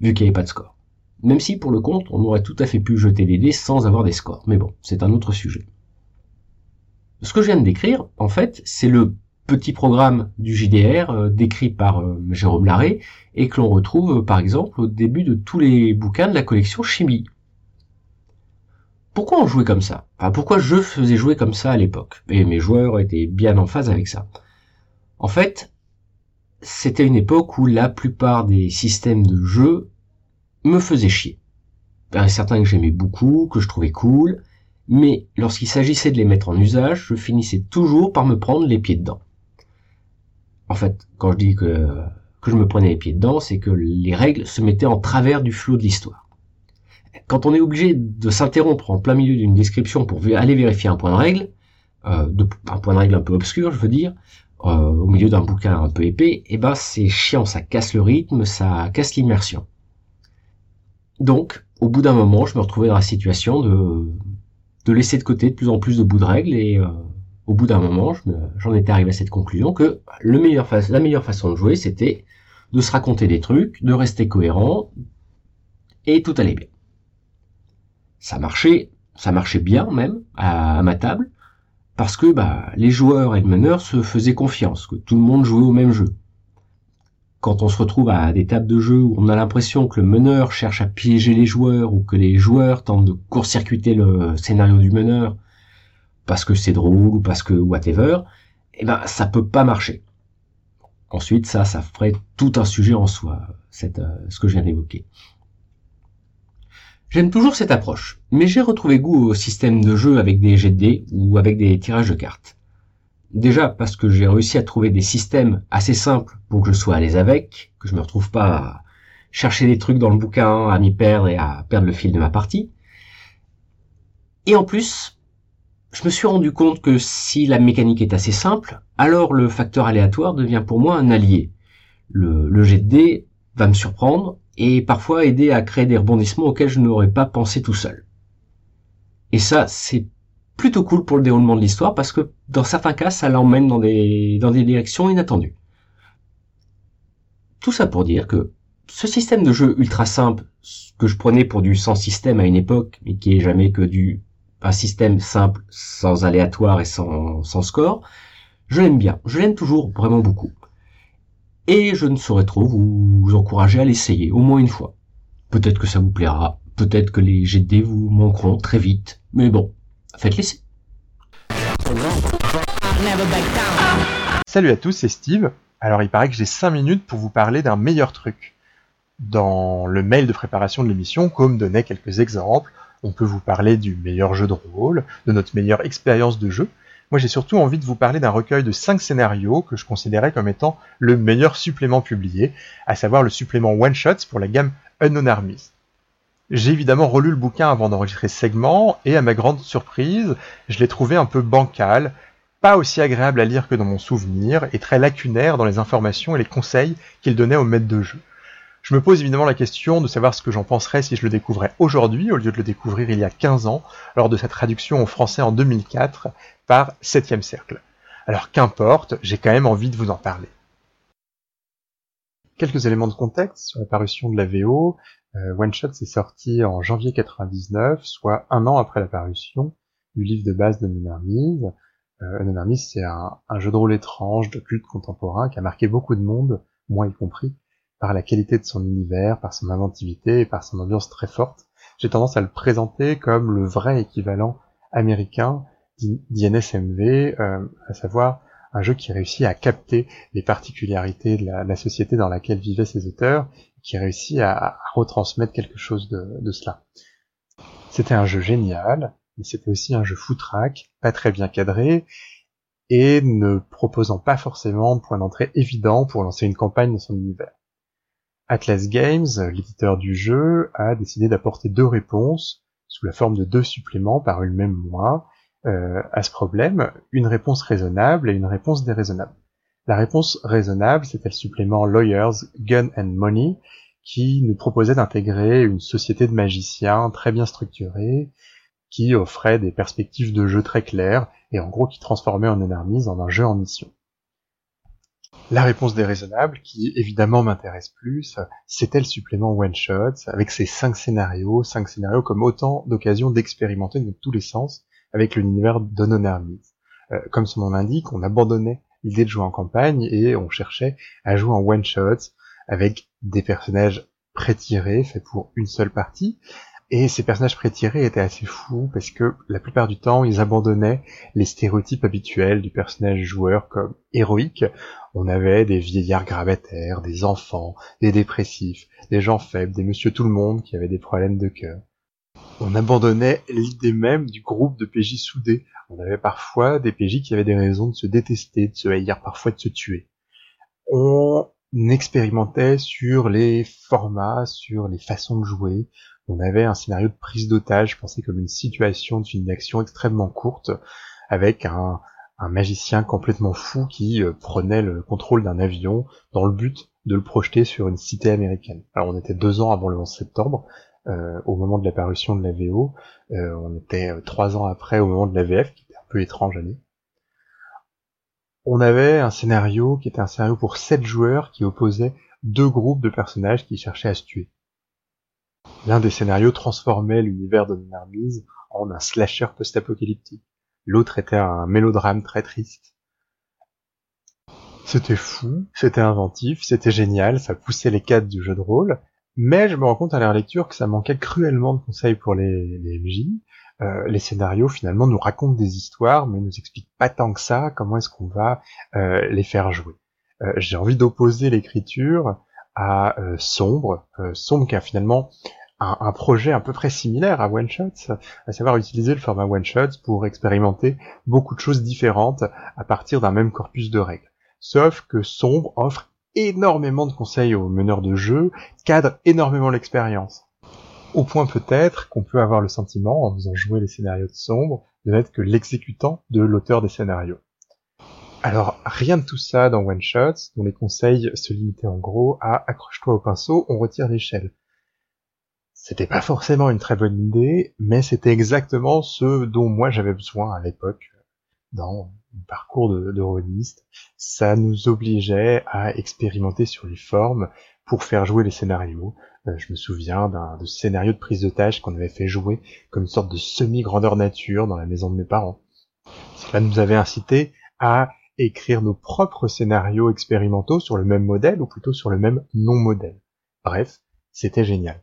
vu qu'il n'y avait pas de score. Même si pour le compte, on aurait tout à fait pu jeter des dés sans avoir des scores. Mais bon, c'est un autre sujet. Ce que je viens de décrire, en fait, c'est le petit programme du JDR euh, décrit par euh, Jérôme Larré et que l'on retrouve euh, par exemple au début de tous les bouquins de la collection Chimie. Pourquoi on jouait comme ça? Enfin, pourquoi je faisais jouer comme ça à l'époque? Et mes joueurs étaient bien en phase avec ça. En fait, c'était une époque où la plupart des systèmes de jeu me faisaient chier. Il y en a certains que j'aimais beaucoup, que je trouvais cool, mais lorsqu'il s'agissait de les mettre en usage, je finissais toujours par me prendre les pieds dedans. En fait, quand je dis que, je me prenais les pieds dedans, c'est que les règles se mettaient en travers du flot de l'histoire. Quand on est obligé de s'interrompre en plein milieu d'une description pour aller vérifier un point de règle, euh, un point de règle un peu obscur, je veux dire, euh, au milieu d'un bouquin un peu épais, et eh ben c'est chiant, ça casse le rythme, ça casse l'immersion. Donc, au bout d'un moment, je me retrouvais dans la situation de, de laisser de côté de plus en plus de bouts de règles et euh, au bout d'un moment, j'en étais arrivé à cette conclusion que le meilleur la meilleure façon de jouer, c'était de se raconter des trucs, de rester cohérent, et tout allait bien. Ça marchait, ça marchait bien même à, ma table, parce que bah, les joueurs et le meneur se faisaient confiance, que tout le monde jouait au même jeu. Quand on se retrouve à des tables de jeu où on a l'impression que le meneur cherche à piéger les joueurs ou que les joueurs tentent de court-circuiter le scénario du meneur parce que c'est drôle ou parce que whatever, eh ben ça peut pas marcher. Ensuite, ça, ça ferait tout un sujet en soi, euh, ce que je viens d'évoquer. J'aime toujours cette approche, mais j'ai retrouvé goût au système de jeu avec des jets de dés ou avec des tirages de cartes. Déjà parce que j'ai réussi à trouver des systèmes assez simples pour que je sois à l'aise avec, que je me retrouve pas à chercher des trucs dans le bouquin, à m'y perdre et à perdre le fil de ma partie. Et en plus, je me suis rendu compte que si la mécanique est assez simple, alors le facteur aléatoire devient pour moi un allié. Le, jet de dés va me surprendre et parfois aider à créer des rebondissements auxquels je n'aurais pas pensé tout seul. Et ça, c'est plutôt cool pour le déroulement de l'histoire parce que dans certains cas, ça l'emmène dans des, dans des directions inattendues. Tout ça pour dire que ce système de jeu ultra simple, que je prenais pour du sans système à une époque, mais qui est jamais que du un système simple, sans aléatoire et sans, sans score, je l'aime bien. Je l'aime toujours vraiment beaucoup. Et je ne saurais trop vous, encourager à l'essayer, au moins une fois. Peut-être que ça vous plaira, peut-être que les GD vous manqueront très vite, mais bon, faites l'essai. Salut à tous, c'est Steve. Alors il paraît que j'ai 5 minutes pour vous parler d'un meilleur truc. Dans le mail de préparation de l'émission, comme donnait quelques exemples, on peut vous parler du meilleur jeu de rôle, de notre meilleure expérience de jeu. Moi j'ai surtout envie de vous parler d'un recueil de 5 scénarios que je considérais comme étant le meilleur supplément publié, à savoir le supplément One Shots pour la gamme Unknown Armies. J'ai évidemment relu le bouquin avant d'enregistrer ce segment, et à ma grande surprise, je l'ai trouvé un peu bancal, pas aussi agréable à lire que dans mon souvenir, et très lacunaire dans les informations et les conseils qu'il donnait aux maîtres de jeu. Je me pose évidemment la question de savoir ce que j'en penserais si je le découvrais aujourd'hui, au lieu de le découvrir il y a 15 ans, lors de sa traduction en français en 2004 par Septième Cercle. Alors qu'importe, j'ai quand même envie de vous en parler. Quelques éléments de contexte sur la parution de la VO. Euh, One Shot s'est sorti en janvier 99, soit un an après la parution du livre de base de Nonarmise. Euh, c'est un, un, jeu de rôle étrange de culte contemporain qui a marqué beaucoup de monde, moi y compris, par la qualité de son univers, par son inventivité et par son ambiance très forte. J'ai tendance à le présenter comme le vrai équivalent américain d'INSMV, euh, à savoir un jeu qui réussit à capter les particularités de la, société dans laquelle vivaient ses auteurs, qui réussit à, retransmettre quelque chose de, cela. C'était un jeu génial, mais c'était aussi un jeu foutraque, pas très bien cadré, et ne proposant pas forcément de point d'entrée évident pour lancer une campagne dans son univers. Atlas Games, l'éditeur du jeu, a décidé d'apporter deux réponses sous la forme de deux suppléments par le même mois euh, à ce problème, une réponse raisonnable et une réponse déraisonnable. La réponse raisonnable, c'était le supplément Lawyers, Gun and Money, qui nous proposait d'intégrer une société de magiciens très bien structurée, qui offrait des perspectives de jeu très claires, et en gros qui transformait en Armies en un jeu en mission. La réponse déraisonnable, qui évidemment m'intéresse plus, c'était le supplément One Shot, avec ses cinq scénarios, cinq scénarios comme autant d'occasions d'expérimenter de tous les sens avec l'univers d'Unknown Armies. Euh, comme son nom l'indique, on abandonnait l'idée de jouer en campagne et on cherchait à jouer en one shot avec des personnages pré-tirés faits pour une seule partie. Et ces personnages pré-tirés étaient assez fous parce que la plupart du temps, ils abandonnaient les stéréotypes habituels du personnage joueur comme héroïque. On avait des vieillards grabataires, des enfants, des dépressifs, des gens faibles, des monsieur tout le monde qui avaient des problèmes de cœur on abandonnait l'idée même du groupe de PJ soudés. On avait parfois des PJ qui avaient des raisons de se détester, de se haïr, parfois de se tuer. On expérimentait sur les formats, sur les façons de jouer. On avait un scénario de prise d'otage pensé comme une situation d'une action extrêmement courte, avec un, magicien complètement fou qui euh, prenait le contrôle d'un avion dans le but de le projeter sur une cité américaine. Alors on était deux ans avant le 11 septembre, euh, au moment de l'apparition de la VO. Euh, on était trois ans après au moment de la VF, qui était un peu étrange nous. On avait un scénario qui était un scénario pour sept joueurs qui opposait deux groupes de personnages qui cherchaient à se tuer. L'un des scénarios transformait l'univers de Armies en un slasher post-apocalyptique. L'autre était un mélodrame très triste. C'était fou, c'était inventif, c'était génial, ça poussait les cadres du jeu de rôle, mais je me rends compte à la lecture que ça manquait cruellement de conseils pour les, les MJ. Euh, les scénarios finalement nous racontent des histoires, mais nous expliquent pas tant que ça comment est-ce qu'on va euh, les faire jouer. Euh, J'ai envie d'opposer l'écriture à Sombre, Sombre qui a finalement un, un, projet à peu près similaire à One Shot, à savoir utiliser le format One Shot pour expérimenter beaucoup de choses différentes à partir d'un même corpus de règles. Sauf que Sombre offre énormément de conseils aux meneurs de jeu, cadre énormément l'expérience. Au point peut-être qu'on peut avoir le sentiment, en faisant jouer les scénarios de sombre, de n'être que l'exécutant de l'auteur des scénarios. Alors, rien de tout ça dans One Shot, dont les conseils se limitaient en gros à accroche-toi au pinceau, on retire l'échelle. C'était pas forcément une très bonne idée, mais c'était exactement ce dont moi j'avais besoin à l'époque dans parcours de, de ça nous obligeait à expérimenter sur les formes pour faire jouer les scénarios. Euh, je me souviens d'un scénario de prise de tâche qu'on avait fait jouer comme une sorte de semi-grandeur nature dans la maison de mes parents. Cela nous avait incité à écrire nos propres scénarios expérimentaux sur le même modèle ou plutôt sur le même non-modèle. Bref, c'était génial.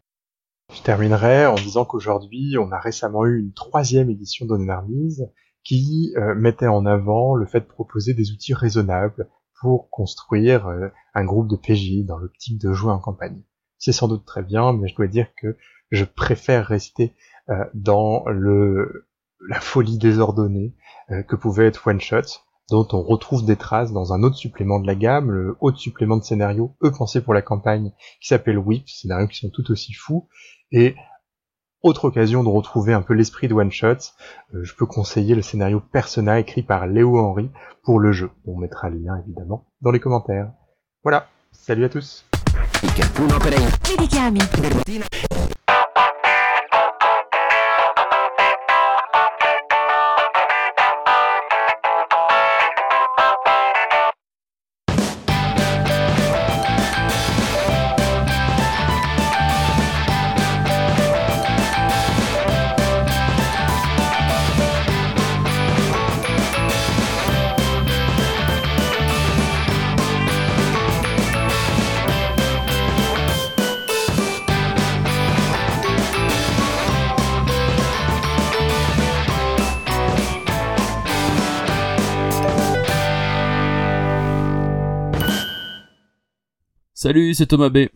Je terminerai en disant qu'aujourd'hui, on a récemment eu une troisième édition d'Honor qui euh, mettait en avant le fait de proposer des outils raisonnables pour construire euh, un groupe de PJ dans l'optique de jouer en campagne. C'est sans doute très bien, mais je dois dire que je préfère rester euh, dans le la folie désordonnée que pouvait être One Shot, dont on retrouve des traces dans un autre supplément de la gamme, le autre supplément de scénario, eux pensés pour la campagne, qui s'appelle Whip, scénarios qui sont tout aussi fous, et autre occasion de retrouver un peu l'esprit de One Shot, euh, je peux conseiller le scénario Persona écrit par Léo Henry pour le jeu. On mettra le lien évidemment dans les commentaires. Voilà, salut à tous. Salut, c'est Thomas B.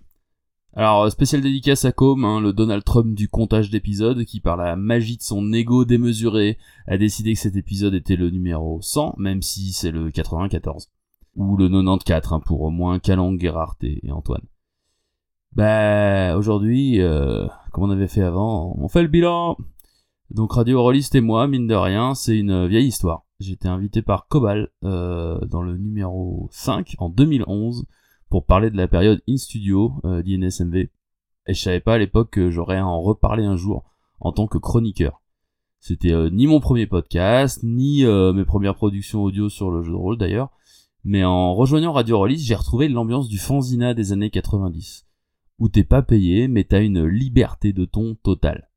Alors, spécial dédicace à Com, hein, le Donald Trump du comptage d'épisodes, qui par la magie de son ego démesuré a décidé que cet épisode était le numéro 100, même si c'est le 94. Ou le 94, hein, pour au moins Calang, Gerhardt et, Antoine. Bah, aujourd'hui, euh, comme on avait fait avant, on fait le bilan Donc Radio Rollist et moi, mine de rien, c'est une vieille histoire. J'étais invité par Cobal euh, dans le numéro 5 en 2011 pour parler de la période in studio euh, d'INSMV. Et je savais pas à l'époque que j'aurais à en reparler un jour en tant que chroniqueur. C'était euh, ni mon premier podcast, ni euh, mes premières productions audio sur le jeu de rôle d'ailleurs, mais en rejoignant Radio Release, j'ai retrouvé l'ambiance du fanzina des années 90, où t'es pas payé, mais t'as une liberté de ton totale.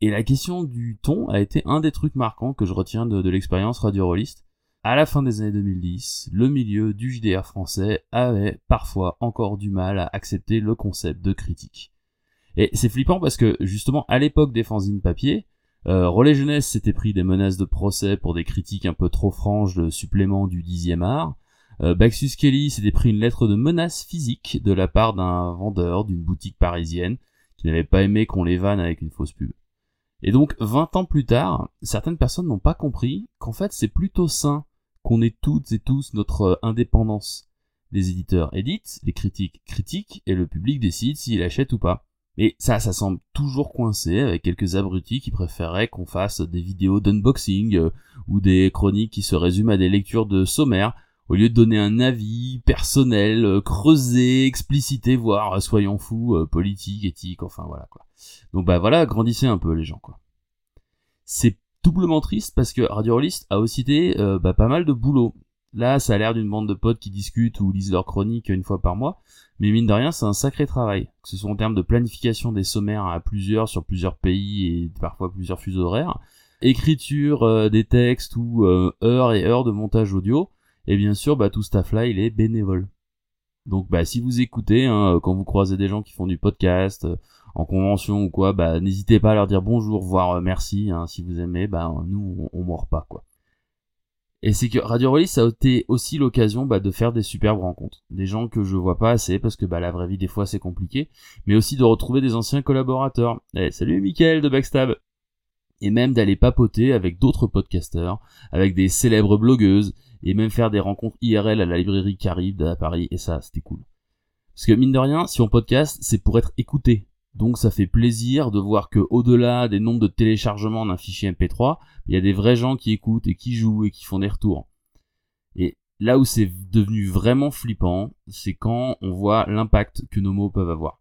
Et la question du ton a été un des trucs marquants que je retiens de, de l'expérience Radio Rolliste. À la fin des années 2010, le milieu du JDR français avait parfois encore du mal à accepter le concept de critique. Et c'est flippant parce que justement à l'époque des fanzines papier, euh, Relais Jeunesse s'était pris des menaces de procès pour des critiques un peu trop franches de suppléments du dixième art. Euh, Baxus Kelly s'était pris une lettre de menace physique de la part d'un vendeur d'une boutique parisienne qui n'avait pas aimé qu'on les vanne avec une fausse pub. Et donc, 20 ans plus tard, certaines personnes n'ont pas compris qu'en fait c'est plutôt sain qu'on ait toutes et tous notre indépendance. Les éditeurs éditent, les critiques critiquent, et le public décide s'il achète ou pas. Et ça, ça semble toujours coincé avec quelques abrutis qui préféreraient qu'on fasse des vidéos d'unboxing euh, ou des chroniques qui se résument à des lectures de sommaire au lieu de donner un avis personnel, euh, creusé, explicité, voire, euh, soyons fous, euh, politique, éthique, enfin voilà quoi. Donc bah voilà, grandissez un peu les gens quoi. C'est doublement triste parce que Radio Rollist a aussi été euh, bah, pas mal de boulot. Là, ça a l'air d'une bande de potes qui discutent ou lisent leurs chroniques une fois par mois, mais mine de rien, c'est un sacré travail, que ce soit en termes de planification des sommaires à plusieurs sur plusieurs pays et parfois plusieurs fuseaux horaires, écriture euh, des textes ou euh, heures et heures de montage audio, et bien sûr, bah, tout staff-là, il est bénévole. Donc, bah, si vous écoutez, hein, quand vous croisez des gens qui font du podcast, en convention ou quoi, bah, n'hésitez pas à leur dire bonjour, voire euh, merci, hein, si vous aimez, bah, nous, on, on mord pas, quoi. Et c'est que Radio Relais, ça a été aussi l'occasion bah, de faire des superbes rencontres. Des gens que je vois pas assez parce que bah, la vraie vie des fois c'est compliqué, mais aussi de retrouver des anciens collaborateurs. Eh, salut Mickaël de Backstab Et même d'aller papoter avec d'autres podcasteurs, avec des célèbres blogueuses, et même faire des rencontres IRL à la librairie Carib à Paris, et ça c'était cool. Parce que mine de rien, si on podcast, c'est pour être écouté. Donc ça fait plaisir de voir que au-delà des nombres de téléchargements d'un fichier MP3, il y a des vrais gens qui écoutent et qui jouent et qui font des retours. Et là où c'est devenu vraiment flippant, c'est quand on voit l'impact que nos mots peuvent avoir.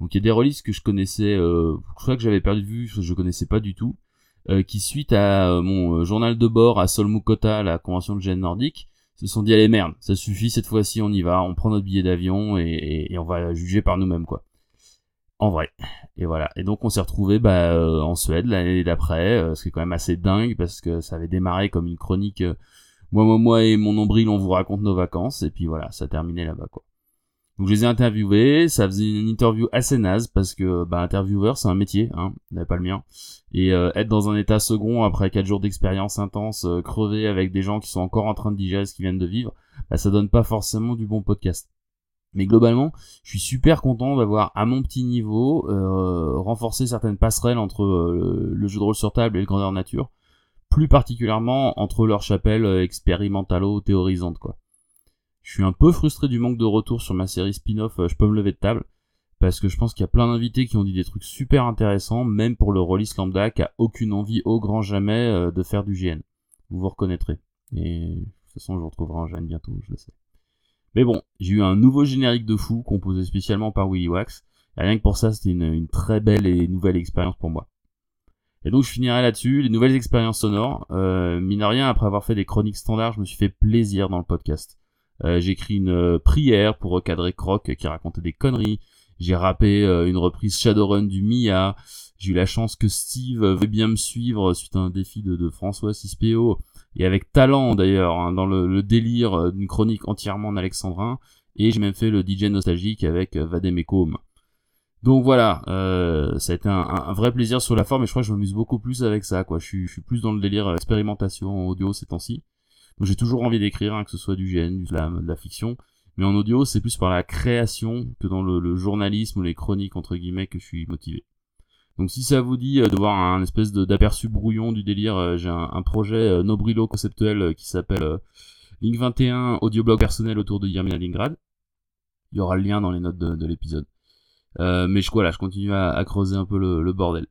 Donc il y a des releases que je connaissais, euh, je crois que j'avais perdu de vue, je connaissais pas du tout, euh, qui suite à euh, mon euh, journal de bord à Solmukota, la convention de gène nordique, se sont dit allez merde, ça suffit cette fois-ci, on y va, on prend notre billet d'avion et, et, et on va juger par nous-mêmes quoi en vrai. Et voilà. Et donc on s'est retrouvé bah, euh, en Suède l'année d'après, euh, ce qui est quand même assez dingue parce que ça avait démarré comme une chronique. euh, moi, moi, moi et mon nombril, on vous raconte nos vacances et puis voilà, ça a terminé là-bas quoi. Donc je les ai interviewés, ça faisait une interview assez naze parce que bah intervieweur c'est un métier, hein, pas le mien. Et être dans un état second après quatre jours d'expérience intense, crevé avec des gens qui sont encore en train de digérer ce qu'ils viennent de vivre, bah ça donne pas forcément du bon podcast. Mais globalement, je suis super content d'avoir à mon petit niveau euh, renforcé certaines passerelles entre euh, le jeu de rôle sur table et le grandeur nature, plus particulièrement entre leurs chapelles euh, expérimentalo-théorisantes quoi. Je suis un peu frustré du manque de retour sur ma série spin-off Je peux me lever de table parce que je pense qu'il y a plein d'invités qui ont dit des trucs super intéressants, même pour le release lambda qui a aucune envie au grand jamais de faire du GN. Vous vous reconnaîtrez. Et de toute façon, je vous retrouverai en GN bientôt, je le sais. Mais bon, j'ai eu un nouveau générique de fou composé spécialement par Willy Wax. Et rien que pour ça, c'était une, très belle et nouvelle expérience pour moi. Et donc je finirai là-dessus, les nouvelles expériences sonores. Euh, mine rien, après avoir fait des chroniques standards, je me suis fait plaisir dans le podcast. Euh, j'ai écrit une euh, prière pour recadrer Croc euh, qui racontait des conneries. J'ai rappé euh, une reprise Shadowrun du Mia. J'ai eu la chance que Steve veuille bien me suivre suite à un défi de, de François 6PO et avec talent d'ailleurs, hein, dans le, délire euh, d'une chronique entièrement en alexandrin, et j'ai même fait le DJ nostalgique avec euh, Vadem. Donc voilà, euh, ça a été un, vrai plaisir sur la forme, et je crois que je m'amuse beaucoup plus avec ça, quoi. Je suis, je suis plus dans le délire euh, expérimentation audio ces temps-ci. Donc j'ai toujours envie d'écrire, hein, que ce soit du GN, du slam, de la fiction, mais en audio, c'est plus par la création que dans le, le journalisme ou les chroniques entre guillemets que je suis motivé. Donc si ça vous dit euh, de voir un espèce d'aperçu brouillon du délire, euh, j'ai un, projet euh, Nobrilo conceptuel qui s'appelle Link 21 audioblog personnel autour de Yermina Lingrad. Il y aura le lien dans les notes de, de l'épisode. Mais je, voilà, je continue à, creuser un peu le, bordel.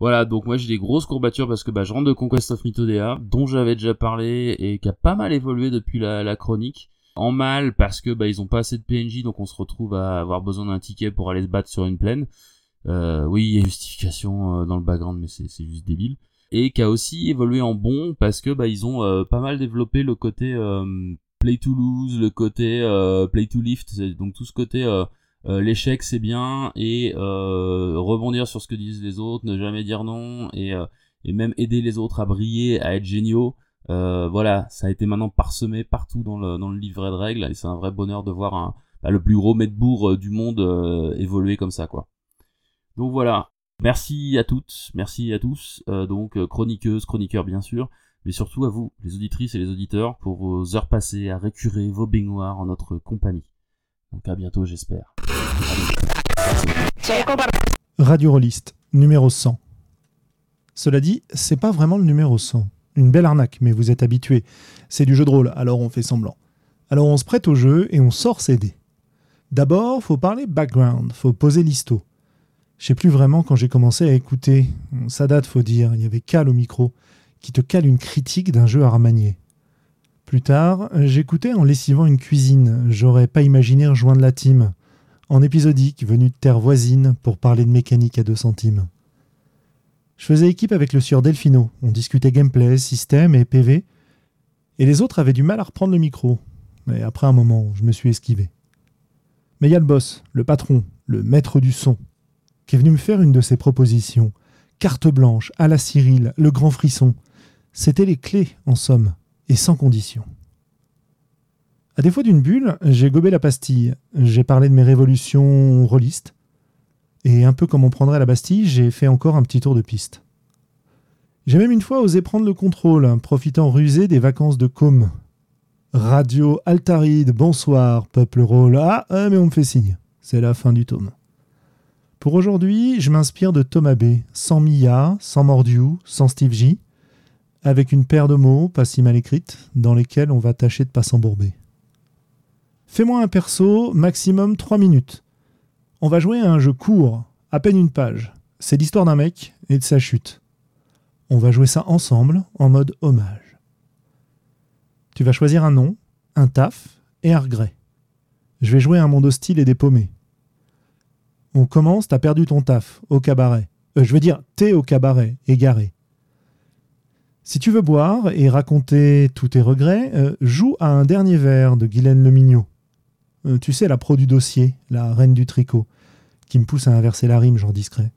Voilà, donc moi j'ai des grosses courbatures parce que bah, je rentre de Conquest of Mythodea, dont j'avais déjà parlé et qui a pas mal évolué depuis la, la chronique. En mal parce que bah, ils ont pas assez de PNJ, donc on se retrouve à avoir besoin d'un ticket pour aller se battre sur une plaine. Euh, oui, il y a justification euh, dans le background, mais c'est juste débile. Et qui a aussi évolué en bon parce que bah, ils ont euh, pas mal développé le côté euh, play to lose, le côté euh, play to lift, donc tout ce côté euh, l'échec c'est bien et rebondir sur ce que disent les autres, ne jamais dire non et, même aider les autres à briller, à être géniaux. Voilà, ça a été maintenant parsemé partout dans le, dans livret de règles et c'est un vrai bonheur de voir un, bah, le plus gros euh, du monde évoluer comme ça quoi. Donc voilà, merci à toutes, merci à tous, euh, donc euh, chroniqueuses, chroniqueurs bien sûr, mais surtout à vous, les auditrices et les auditeurs, pour vos heures passées à récurer vos baignoires en notre compagnie. Donc à bientôt j'espère. Radio Rolliste, numéro 100. Cela dit, c'est pas vraiment le numéro 100. Une belle arnaque, mais vous êtes habitués. C'est du jeu de rôle, alors on fait semblant. Alors on se prête au jeu et on sort ses dés. D'abord, faut parler background, faut poser l'histo. Je sais plus vraiment quand j'ai commencé à écouter. Ça date, faut dire. Il y avait Cal au micro, qui te cale une critique d'un jeu à remanier. Plus tard, j'écoutais en lessivant une cuisine. J'aurais pas imaginé rejoindre la team en épisodique venu de terre voisine pour parler de mécanique à 2 centimes. Je faisais équipe avec le sieur Delfino, on discutait gameplay, système et PV, et les autres avaient du mal à reprendre le micro. Mais après un moment, je me suis esquivé. Mais il y a le boss, le patron, le maître du son, qui est venu me faire une de ses propositions. Carte blanche, à la Cyril, le grand frisson. C'était les clés, en somme, et sans condition. À défaut d'une bulle, j'ai gobé la pastille. J'ai parlé de mes révolutions rôlistes. Et un peu comme on prendrait la Bastille, j'ai fait encore un petit tour de piste. J'ai même une fois osé prendre le contrôle, profitant rusé des vacances de Com. Radio Altaride, bonsoir, peuple rôle. Ah, ah, mais on me fait signe. C'est la fin du tome. Pour aujourd'hui, je m'inspire de Thomas B, sans Mia, sans Mordiou, sans Steve J, avec une paire de mots, pas si mal écrites, dans lesquels on va tâcher de pas s'embourber. Fais-moi un perso, maximum 3 minutes. On va jouer à un jeu court, à peine une page. C'est l'histoire d'un mec et de sa chute. On va jouer ça ensemble, en mode hommage. Tu vas choisir un nom, un taf et un regret. Je vais jouer un monde hostile et dépaumé. On commence, t'as perdu ton taf, au cabaret. Euh, je veux dire, t'es au cabaret, égaré. Si tu veux boire et raconter tous tes regrets, euh, joue à un dernier verre de Guylaine Lemignot. Euh, tu sais, la pro du dossier, la reine du tricot, qui me pousse à inverser la rime, genre discret.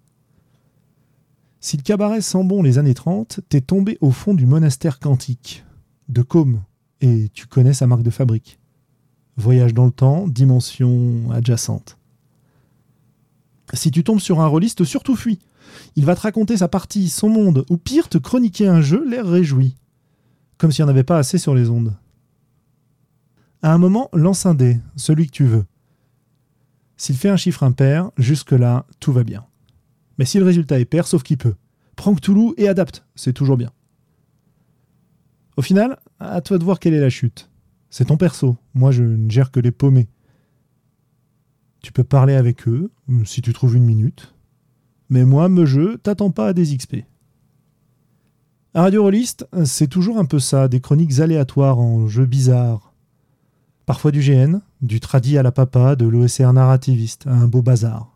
Si le cabaret sent bon les années 30, t'es tombé au fond du monastère quantique, de Côme, et tu connais sa marque de fabrique. Voyage dans le temps, dimension adjacente. Si tu tombes sur un rôliste, surtout fuis. Il va te raconter sa partie, son monde, ou pire, te chroniquer un jeu, l'air réjoui. Comme s'il n'y en avait pas assez sur les ondes. À un moment, lance un dé, celui que tu veux. S'il fait un chiffre impair, jusque-là, tout va bien. Mais si le résultat est pair, sauf qu'il peut, prends Cthulhu et adapte, c'est toujours bien. Au final, à toi de voir quelle est la chute. C'est ton perso, moi je ne gère que les paumés. Tu peux parler avec eux, si tu trouves une minute. Mais moi, me jeu, t'attends pas à des XP. À Radio c'est toujours un peu ça, des chroniques aléatoires en jeux bizarres. Parfois du GN, du tradi à la papa, de l'OSR narrativiste, un beau bazar.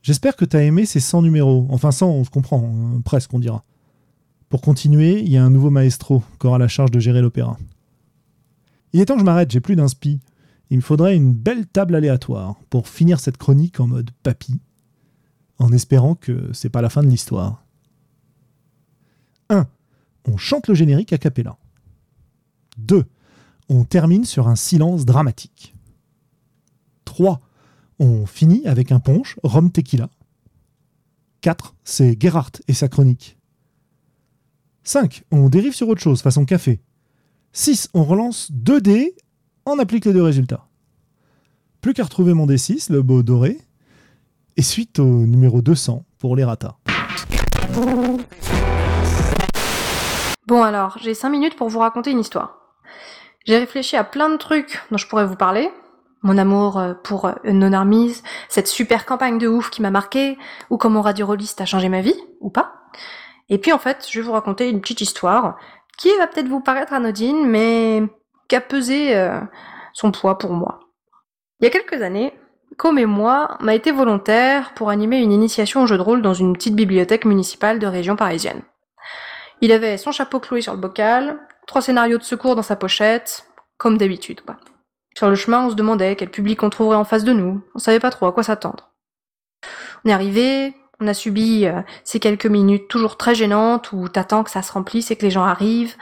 J'espère que t'as aimé ces 100 numéros. Enfin 100, on se comprend, hein, presque on dira. Pour continuer, il y a un nouveau maestro qui aura la charge de gérer l'opéra. Il est temps que je m'arrête, j'ai plus d'inspi. Il me faudrait une belle table aléatoire pour finir cette chronique en mode papy, en espérant que c'est pas la fin de l'histoire. 1. On chante le générique a cappella. 2. On termine sur un silence dramatique. 3. On finit avec un punch, rhum tequila. 4. C'est Gerhardt et sa chronique. 5. On dérive sur autre chose, façon café. 6. On relance 2 dés, on applique les deux résultats. Plus qu'à retrouver mon D6, le beau doré, et suite au numéro 200 pour les ratas. Bon alors, j'ai 5 minutes pour vous raconter une histoire. J'ai réfléchi à plein de trucs dont je pourrais vous parler, mon amour euh, pour euh, Non Armies, cette super campagne de ouf qui m'a marqué, ou comment Radio Rolliste a changé ma vie, ou pas. Et puis en fait, je vais vous raconter une petite histoire qui va peut-être vous paraître anodine, mais qui a pesé euh, son poids pour moi. Il y a quelques années, Com et moi m'a été volontaire pour animer une initiation au jeu de rôle dans une petite bibliothèque municipale de région parisienne. Il avait son chapeau cloué sur le bocal, trois scénarios de secours dans sa pochette, comme d'habitude, quoi. Sur le chemin, on se demandait quel public on trouverait en face de nous. On savait pas trop à quoi s'attendre. On est arrivé, on a subi euh, ces quelques minutes toujours très gênantes où t'attends que ça se remplisse et que les gens arrivent,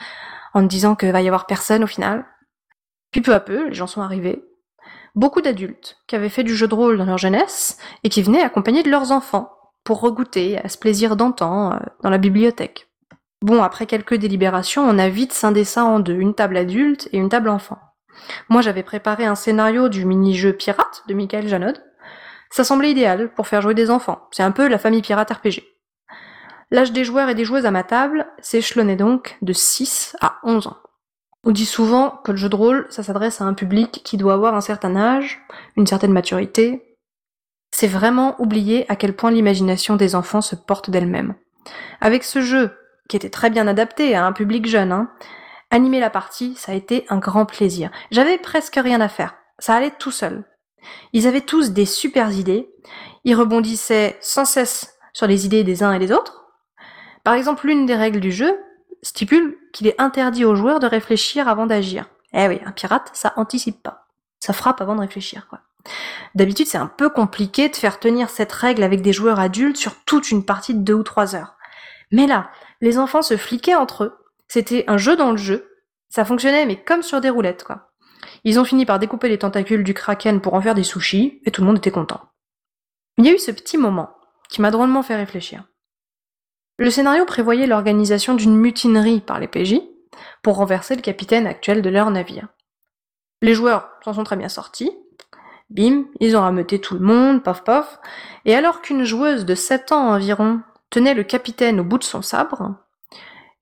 en te disant qu'il va y avoir personne au final. Puis peu à peu, les gens sont arrivés. Beaucoup d'adultes qui avaient fait du jeu de rôle dans leur jeunesse et qui venaient accompagnés de leurs enfants pour regoûter à ce plaisir d'antan euh, dans la bibliothèque. Bon, après quelques délibérations, on a vite scindé ça en deux, une table adulte et une table enfant. Moi, j'avais préparé un scénario du mini-jeu Pirate de Michael Janod. Ça semblait idéal pour faire jouer des enfants. C'est un peu la famille pirate RPG. L'âge des joueurs et des joueuses à ma table s'échelonnait donc de 6 à 11 ans. On dit souvent que le jeu de rôle, ça s'adresse à un public qui doit avoir un certain âge, une certaine maturité. C'est vraiment oublier à quel point l'imagination des enfants se porte d'elle-même. Avec ce jeu, qui était très bien adapté à un public jeune, hein, Animer la partie, ça a été un grand plaisir. J'avais presque rien à faire. Ça allait tout seul. Ils avaient tous des super idées. Ils rebondissaient sans cesse sur les idées des uns et des autres. Par exemple, l'une des règles du jeu stipule qu'il est interdit aux joueurs de réfléchir avant d'agir. Eh oui, un pirate, ça anticipe pas. Ça frappe avant de réfléchir, quoi. D'habitude, c'est un peu compliqué de faire tenir cette règle avec des joueurs adultes sur toute une partie de deux ou trois heures. Mais là, les enfants se fliquaient entre eux, c'était un jeu dans le jeu. Ça fonctionnait, mais comme sur des roulettes, quoi. Ils ont fini par découper les tentacules du kraken pour en faire des sushis, et tout le monde était content. Il y a eu ce petit moment qui m'a drôlement fait réfléchir. Le scénario prévoyait l'organisation d'une mutinerie par les PJ pour renverser le capitaine actuel de leur navire. Les joueurs s'en sont très bien sortis. Bim, ils ont rameuté tout le monde, paf paf. Et alors qu'une joueuse de 7 ans environ tenait le capitaine au bout de son sabre,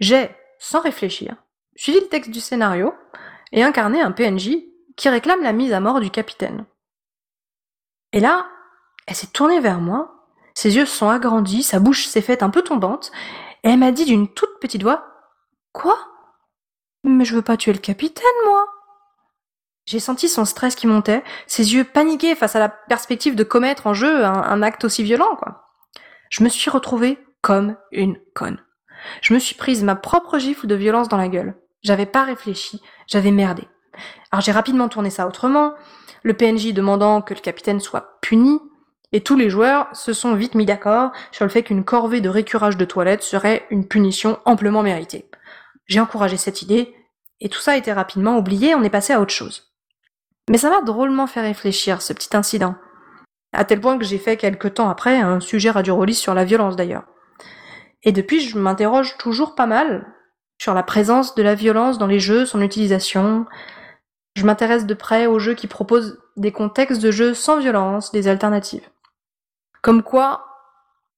j'ai, sans réfléchir, suivi le texte du scénario et incarné un PNJ qui réclame la mise à mort du capitaine. Et là, elle s'est tournée vers moi, ses yeux se sont agrandis, sa bouche s'est faite un peu tombante, et elle m'a dit d'une toute petite voix Quoi? Mais je veux pas tuer le capitaine, moi J'ai senti son stress qui montait, ses yeux paniqués face à la perspective de commettre en jeu un, acte aussi violent, quoi. Je me suis retrouvée comme une conne. Je me suis prise ma propre gifle de violence dans la gueule. J'avais pas réfléchi, j'avais merdé. Alors j'ai rapidement tourné ça autrement, le PNJ demandant que le capitaine soit puni, et tous les joueurs se sont vite mis d'accord sur le fait qu'une corvée de récurage de toilettes serait une punition amplement méritée. J'ai encouragé cette idée, et tout ça a été rapidement oublié, on est passé à autre chose. Mais ça m'a drôlement fait réfléchir, ce petit incident. À tel point que j'ai fait quelque temps après un sujet radio sur la violence d'ailleurs. Et depuis, je m'interroge toujours pas mal sur la présence de la violence dans les jeux, son utilisation. Je m'intéresse de près aux jeux qui proposent des contextes de jeux sans violence, des alternatives. Comme quoi,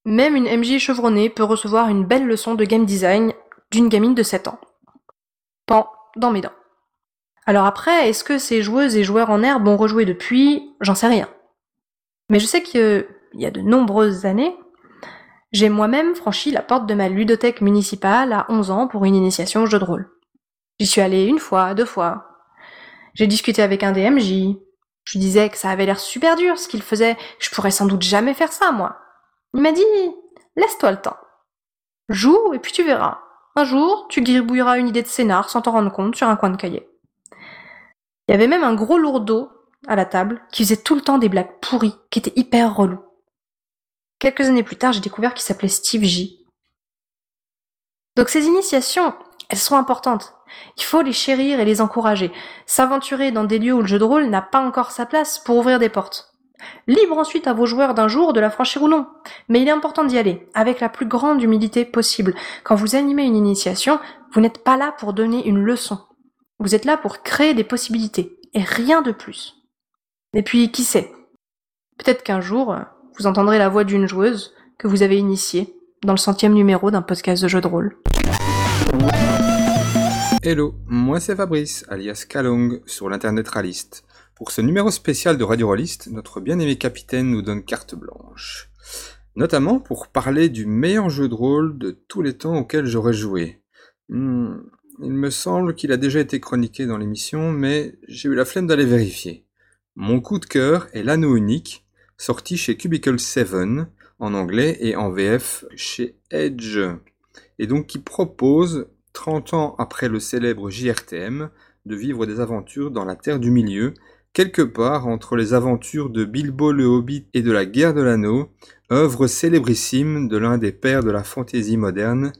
même une MJ chevronnée peut recevoir une belle leçon de game design d'une gamine de 7 ans. Pan, dans mes dents. Alors après, est-ce que ces joueuses et joueurs en herbe ont rejoué depuis? J'en sais rien. Mais je sais qu'il y a de nombreuses années, j'ai moi-même franchi la porte de ma ludothèque municipale à 11 ans pour une initiation au jeu de rôle. J'y suis allée une fois, deux fois. J'ai discuté avec un DMJ. Je disais que ça avait l'air super dur ce qu'il faisait, je pourrais sans doute jamais faire ça, moi. Il m'a dit, laisse-toi le temps. Joue et puis tu verras. Un jour, tu gribouilleras une idée de scénar sans t'en rendre compte sur un coin de cahier. Il y avait même un gros lourdeau à la table qui faisait tout le temps des blagues pourries, qui étaient hyper relous. Quelques années plus tard, j'ai découvert qu'il s'appelait Steve J. Donc ces initiations, elles sont importantes. Il faut les chérir et les encourager. S'aventurer dans des lieux où le jeu de rôle n'a pas encore sa place pour ouvrir des portes. Libre ensuite à vos joueurs d'un jour de la franchir ou non. Mais il est important d'y aller, avec la plus grande humilité possible. Quand vous animez une initiation, vous n'êtes pas là pour donner une leçon. Vous êtes là pour créer des possibilités, et rien de plus. Et puis, qui sait? Peut-être qu'un jour, vous entendrez la voix d'une joueuse que vous avez initiée dans le centième numéro d'un podcast de jeu de rôle. Hello, moi c'est Fabrice, alias Kalong, sur l'internet raliste. Pour ce numéro spécial de Radio Rollist, notre bien-aimé capitaine nous donne carte blanche. Notamment pour parler du meilleur jeu de rôle de tous les temps auquel j'aurais joué. Hmm, il me semble qu'il a déjà été chroniqué dans l'émission, mais j'ai eu la flemme d'aller vérifier. Mon coup de cœur est l'anneau unique, sorti chez Cubicle 7 en anglais et en VF chez Edge, et donc qui propose, 30 ans après le célèbre JRTM, de vivre des aventures dans la Terre du Milieu, quelque part entre les aventures de Bilbo le Hobbit et de la Guerre de l'Anneau, œuvre célébrissime de l'un des pères de la fantaisie moderne,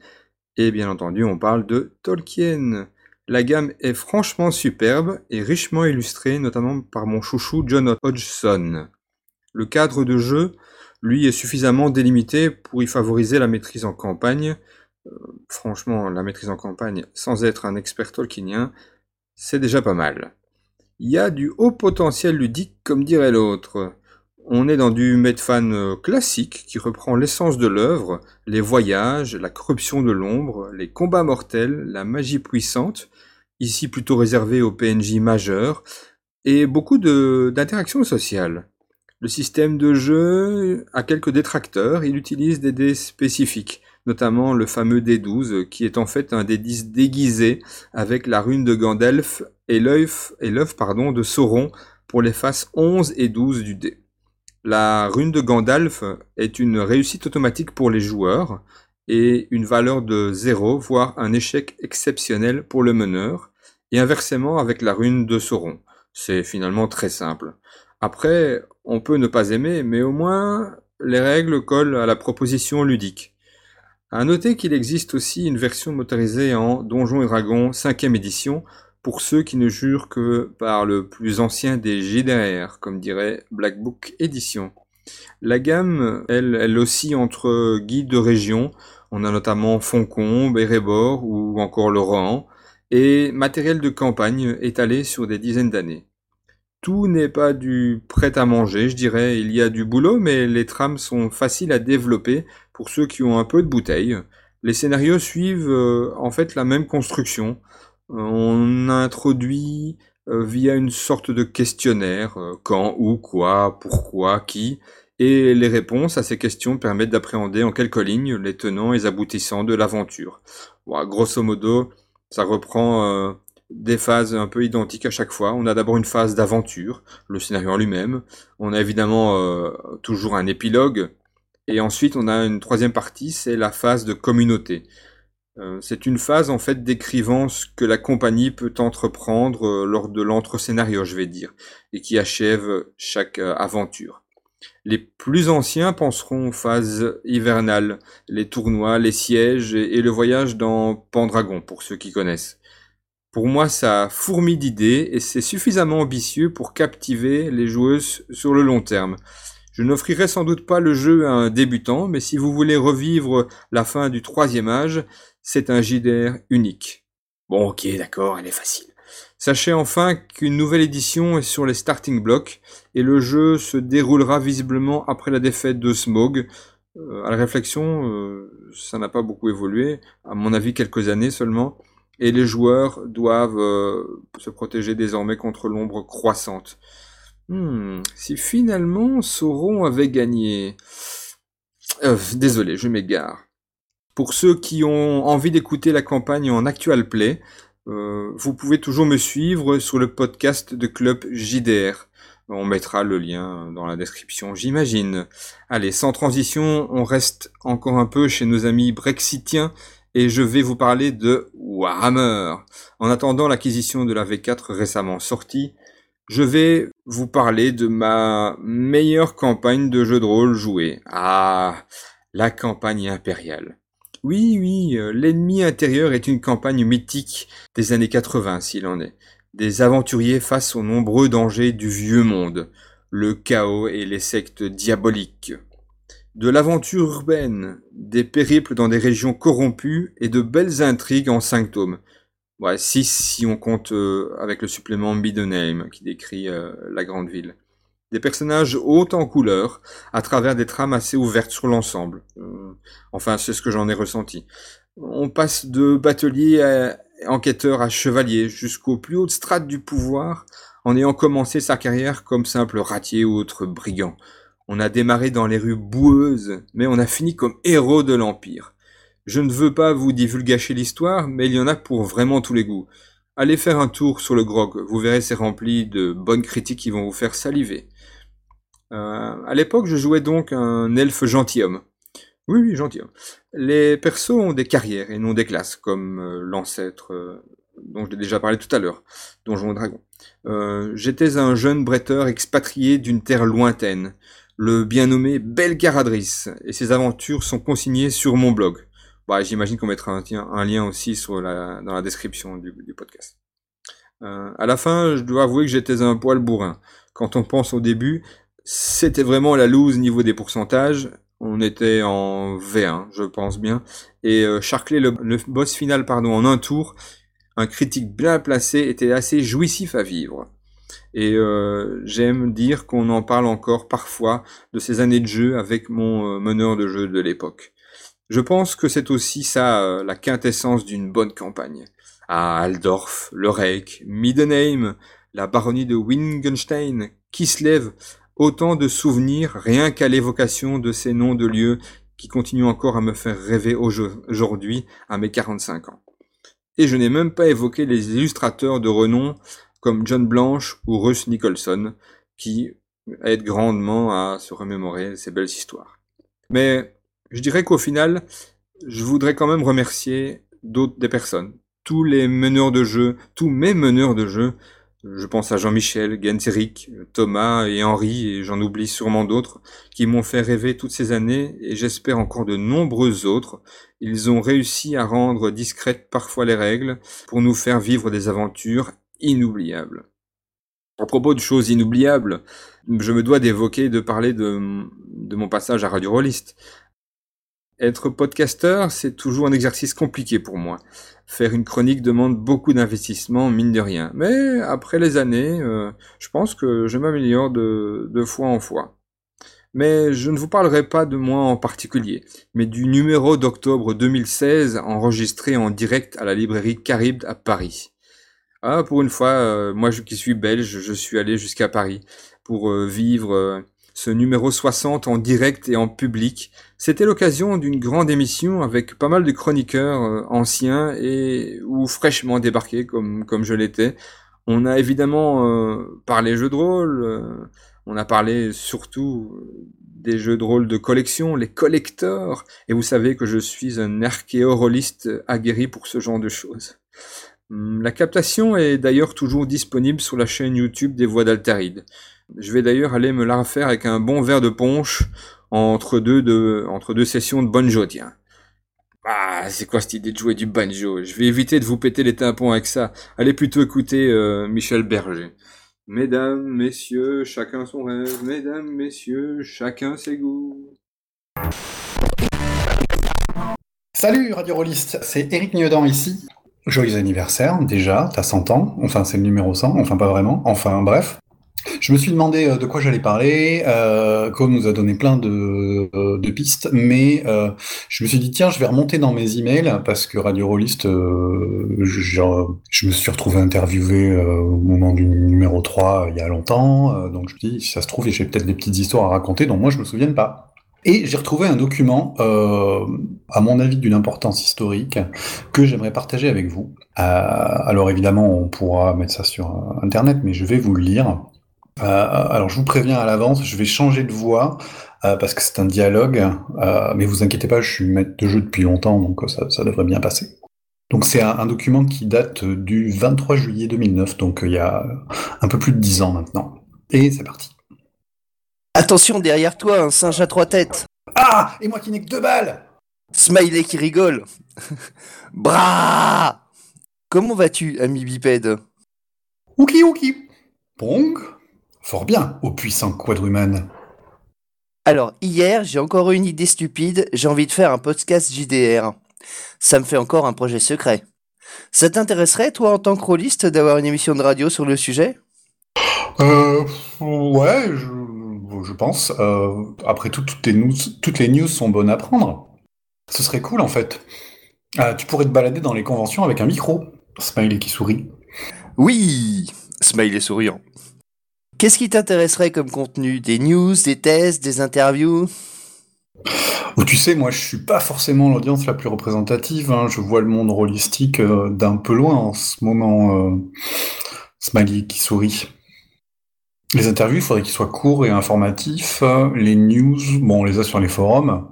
et bien entendu on parle de Tolkien. La gamme est franchement superbe et richement illustrée, notamment par mon chouchou John Hodgson. Le cadre de jeu, lui, est suffisamment délimité pour y favoriser la maîtrise en campagne. Franchement, la maîtrise en campagne, sans être un expert tolkienien, c'est déjà pas mal. Il y a du haut potentiel ludique, comme dirait l'autre. On est dans du Medfan euh, classique qui reprend l'essence de l'œuvre, les voyages, la corruption de l'ombre, les combats mortels, la magie puissante, ici plutôt réservé aux PNJ majeurs, et beaucoup d'interactions sociales. Le système de jeu a quelques détracteurs, il utilise des dés spécifiques, notamment le fameux D12 qui est en fait un D10 déguisé avec la rune de Gandalf et l'œuf de Sauron pour les faces 11 et 12 du dé. La rune de Gandalf est une réussite automatique pour les joueurs et une valeur de 0, voire un échec exceptionnel pour le meneur, et inversement avec la rune de Sauron. C'est finalement très simple. Après, on peut ne pas aimer, mais au moins les règles collent à la proposition ludique. À noter qu'il existe aussi une version motorisée en Donjons et Dragons 5ème édition pour ceux qui ne jurent que par le plus ancien des JDR, comme dirait Black Book Edition. La gamme, elle, elle oscille entre guides de région, on a notamment Foncombe, Erebor ou encore Rohan, et matériel de campagne étalé sur des dizaines d'années. Tout n'est pas du prêt à manger, je dirais, il y a du boulot, mais les trames sont faciles à développer pour ceux qui ont un peu de bouteille. Les scénarios suivent euh, en fait la même construction, on introduit euh, via une sorte de questionnaire euh, quand, où, quoi, pourquoi, qui, et les réponses à ces questions permettent d'appréhender en quelques lignes les tenants et aboutissants de l'aventure. grosso modo, ça reprend euh, des phases un peu identiques à chaque fois. On a d'abord une phase d'aventure, le scénario en lui-même. On a évidemment toujours un épilogue. Et ensuite, on a une troisième partie, c'est la phase de communauté. Euh, c'est une phase en fait décrivant ce que la compagnie peut entreprendre euh, lors de l'entre-scénario, je vais dire, et qui achève chaque euh, aventure. Les plus anciens penseront aux phases hivernales, les tournois, les sièges et, le voyage dans Pendragon, pour ceux qui connaissent. Pour moi, ça fourmille d'idées et c'est suffisamment ambitieux pour captiver les joueuses sur le long terme. Je n'offrirai sans doute pas le jeu à un débutant, mais si vous voulez revivre la fin du troisième âge, c'est un JDR unique. Bon, ok, d'accord, elle est facile. Sachez enfin qu'une nouvelle édition est sur les starting blocks et le jeu se déroulera visiblement après la défaite de Smog. Euh, à la réflexion, euh, ça n'a pas beaucoup évolué, à mon avis quelques années seulement, et les joueurs doivent euh, se protéger désormais contre l'ombre croissante. Hmm, si finalement Sauron avait gagné... désolé, je m'égare. Pour ceux qui ont envie d'écouter la campagne en actual play, euh, vous pouvez toujours me suivre sur le podcast de Club JDR. On mettra le lien dans la description, j'imagine. Allez, sans transition, on reste encore un peu chez nos amis brexitiens et je vais vous parler de Warhammer. En attendant l'acquisition de la V4 récemment sortie, je vais vous parler de ma meilleure campagne de jeu de rôle jouée. Ah, la campagne impériale. Oui, oui, euh, L'ennemi intérieur est une campagne mythique des années 80 s'il en est. Des aventuriers face aux nombreux dangers du vieux monde, le chaos et les sectes diaboliques. De l'aventure urbaine, des périples dans des régions corrompues et de belles intrigues en cinq tomes. Ouais, six si on compte euh, avec le supplément Name qui décrit euh, la grande ville des personnages hauts en couleur, à travers des trames assez ouvertes sur l'ensemble. Euh, enfin, c'est ce que j'en ai ressenti. On passe de batelier à enquêteur à chevalier, jusqu'aux plus hautes strates du pouvoir, en ayant commencé sa carrière comme simple ratier ou autre brigand. On a démarré dans les rues boueuses, mais on a fini comme héros de l'Empire. Je ne veux pas vous divulgacher l'histoire, mais il y en a pour vraiment tous les goûts. Allez faire un tour sur le grog, vous verrez c'est rempli de bonnes critiques qui vont vous faire saliver. Euh, à l'époque, je jouais donc un elfe gentilhomme. Oui, oui, gentilhomme. Les persos ont des carrières et non des classes, comme euh, l'ancêtre euh, dont j'ai déjà parlé tout à l'heure, Donjon Dragon. J'étais un jeune bretteur expatrié d'une terre lointaine, le bien nommé Belgaradris, et ses aventures sont consignées sur mon blog. Bah, J'imagine qu'on mettra un, lien aussi dans la description du, podcast. Euh, à la fin, je dois avouer que j'étais un poil bourrin. Quand on pense au début, c'était vraiment la loose niveau des pourcentages. On était en V1, je pense bien. Et euh, Charclay, le, le, boss final, pardon, en un tour, un critique bien placé, était assez jouissif à vivre. Et euh, j'aime dire qu'on en parle encore parfois de ces années de jeu avec mon euh, meneur de jeu de l'époque. Je pense que c'est aussi ça euh, la quintessence d'une bonne campagne. Ah, Aldorf, le Reich, Middenheim, la baronnie de Wingenstein, Kislev, autant de souvenirs rien qu'à l'évocation de ces noms de lieux qui continuent encore à me faire rêver aujourd'hui à mes 45 ans. Et je n'ai même pas évoqué les illustrateurs de renom comme John Blanche ou Russ Nicholson, qui aident grandement à se remémorer ces belles histoires. Mais je dirais qu'au final, je voudrais quand même remercier d'autres des personnes, tous les meneurs de jeu, tous mes meneurs de jeu. Je pense à Jean-Michel, Genseric, Thomas et Henri, et j'en oublie sûrement d'autres, qui m'ont fait rêver toutes ces années, et j'espère encore de nombreux autres. Ils ont réussi à rendre discrètes parfois les règles, pour nous faire vivre des aventures inoubliables. À propos de choses inoubliables, je me dois d'évoquer, de parler de, mon passage à Radio Rolliste. Être podcasteur, c'est toujours un exercice compliqué pour moi. Faire une chronique demande beaucoup d'investissement, mine de rien. Mais après les années, euh, je pense que je m'améliore de, de fois en fois. Mais je ne vous parlerai pas de moi en particulier, mais du numéro d'octobre 2016 enregistré en direct à la librairie Caribde à Paris. Ah, pour une fois, euh, moi qui suis belge, je suis allé jusqu'à Paris pour euh, vivre euh, ce numéro 60 en direct et en public. C'était l'occasion d'une grande émission avec pas mal de chroniqueurs anciens ou fraîchement débarqués comme, comme je l'étais. On a évidemment parlé jeux de rôle, on a parlé surtout des jeux de rôle de collection, les collecteurs, et vous savez que je suis un archéoroliste aguerri pour ce genre de choses. Hum, la captation est d'ailleurs toujours disponible sur la chaîne YouTube des Voix d'Altaride. Je vais d'ailleurs aller me la refaire avec un bon verre de punch entre deux, sessions de banjo, tiens. Ah, c'est quoi cette idée de jouer du banjo? Je vais éviter de vous péter les tympans avec ça. Allez plutôt écouter euh, Michel Berger. Mesdames, messieurs, chacun son rêve. Mesdames, messieurs, chacun ses goûts. Salut Radio Rolliste, c'est Eric Niedan ici. Joyeux anniversaire, déjà, t'as 100 ans, enfin c'est le numéro 100, enfin pas vraiment, enfin bref. Je me suis demandé euh, de quoi j'allais parler, euh, nous a donné plein de, euh, de pistes, mais euh, je me suis dit tiens, je vais remonter dans mes emails parce que Radio Rolliste, euh, je, je, me suis retrouvé interviewé euh, au moment du numéro 3 il y a longtemps, donc je me dis si ça se trouve, j'ai peut-être des petites histoires à raconter dont moi je me souvienne pas. Et j'ai retrouvé un document, euh, à mon avis d'une importance historique, que j'aimerais partager avec vous. Euh, alors évidemment, on pourra mettre ça sur Internet, mais je vais vous le lire. Euh, alors je vous préviens à l'avance, je vais changer de voix euh, parce que c'est un dialogue, euh, mais vous inquiétez pas, je suis maître de jeu depuis longtemps, donc ça, ça devrait bien passer. Donc c'est un, un, document qui date du 23 juillet 2009, donc il y a un peu plus de 10 ans maintenant. Et c'est parti. Attention derrière toi, un singe à trois têtes. Ah Et moi qui n'ai que deux balles Smiley qui rigole. Bra Comment vas-tu, ami bipède? Ouki ouki Pong Fort bien, ô puissant quadruman. Alors, hier, j'ai encore une idée stupide, j'ai envie de faire un podcast JDR. Ça me fait encore un projet secret. Ça t'intéresserait, toi, en tant que rôliste, d'avoir une émission de radio sur le sujet? Euh... Ouais, je, je pense. Euh, après tout, toutes les, news, toutes les news sont bonnes à prendre. Ce serait cool, en fait. Euh, tu pourrais te balader dans les conventions avec un micro. Smiley qui sourit. Oui Smiley souriant. Qu'est-ce qui t'intéresserait comme contenu? Des news, des tests, des interviews? Tu sais, moi, je suis pas forcément l'audience la plus représentative. hein. Je vois le monde rôlistique euh, d'un peu loin en ce moment. Smiley qui sourit. Les interviews, il faudrait qu'ils soient courts et informatifs. Les news, bon, on les a sur les forums.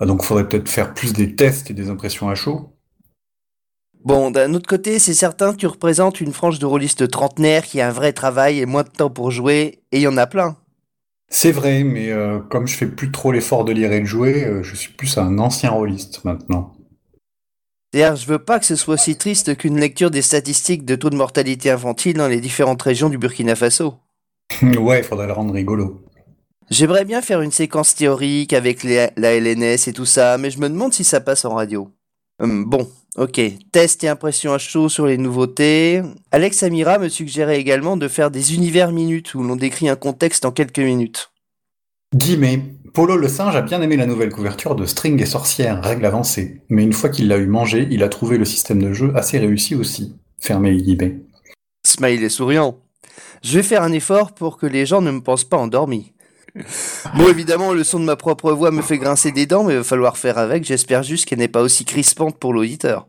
Donc, il faudrait peut-être faire plus des tests et des impressions à chaud. Bon, d'un autre côté, c'est certain que tu représentes une frange de rôlistes trentenaires qui a un vrai travail et moins de temps pour jouer, et il y en a plein. C'est vrai, mais euh, comme je fais plus trop l'effort de lire et de jouer, euh, je suis plus un ancien rôliste maintenant. D'ailleurs, je veux pas que ce soit aussi triste qu'une lecture des statistiques de taux de mortalité infantile dans les différentes régions du Burkina Faso. ouais, il faudrait le rendre rigolo. J'aimerais bien faire une séquence théorique avec les- la LNS et tout ça, mais je me demande si ça passe en radio. Hum, bon, ok. Test et impression à chaud sur les nouveautés. Alex Amira me suggérait également de faire des univers minutes où l'on décrit un contexte en quelques minutes. Guillemets. Polo le singe a bien aimé la nouvelle couverture de String et Sorcière, règle avancée. Mais une fois qu'il l'a eu mangé, il a trouvé le système de jeu assez réussi aussi. Fermez les guillemets. Smile est souriant. Je vais faire un effort pour que les gens ne me pensent pas endormi. Bon, évidemment, le son de ma propre voix me fait grincer des dents, mais il va falloir faire avec. J'espère juste qu'elle n'est pas aussi crispante pour l'auditeur.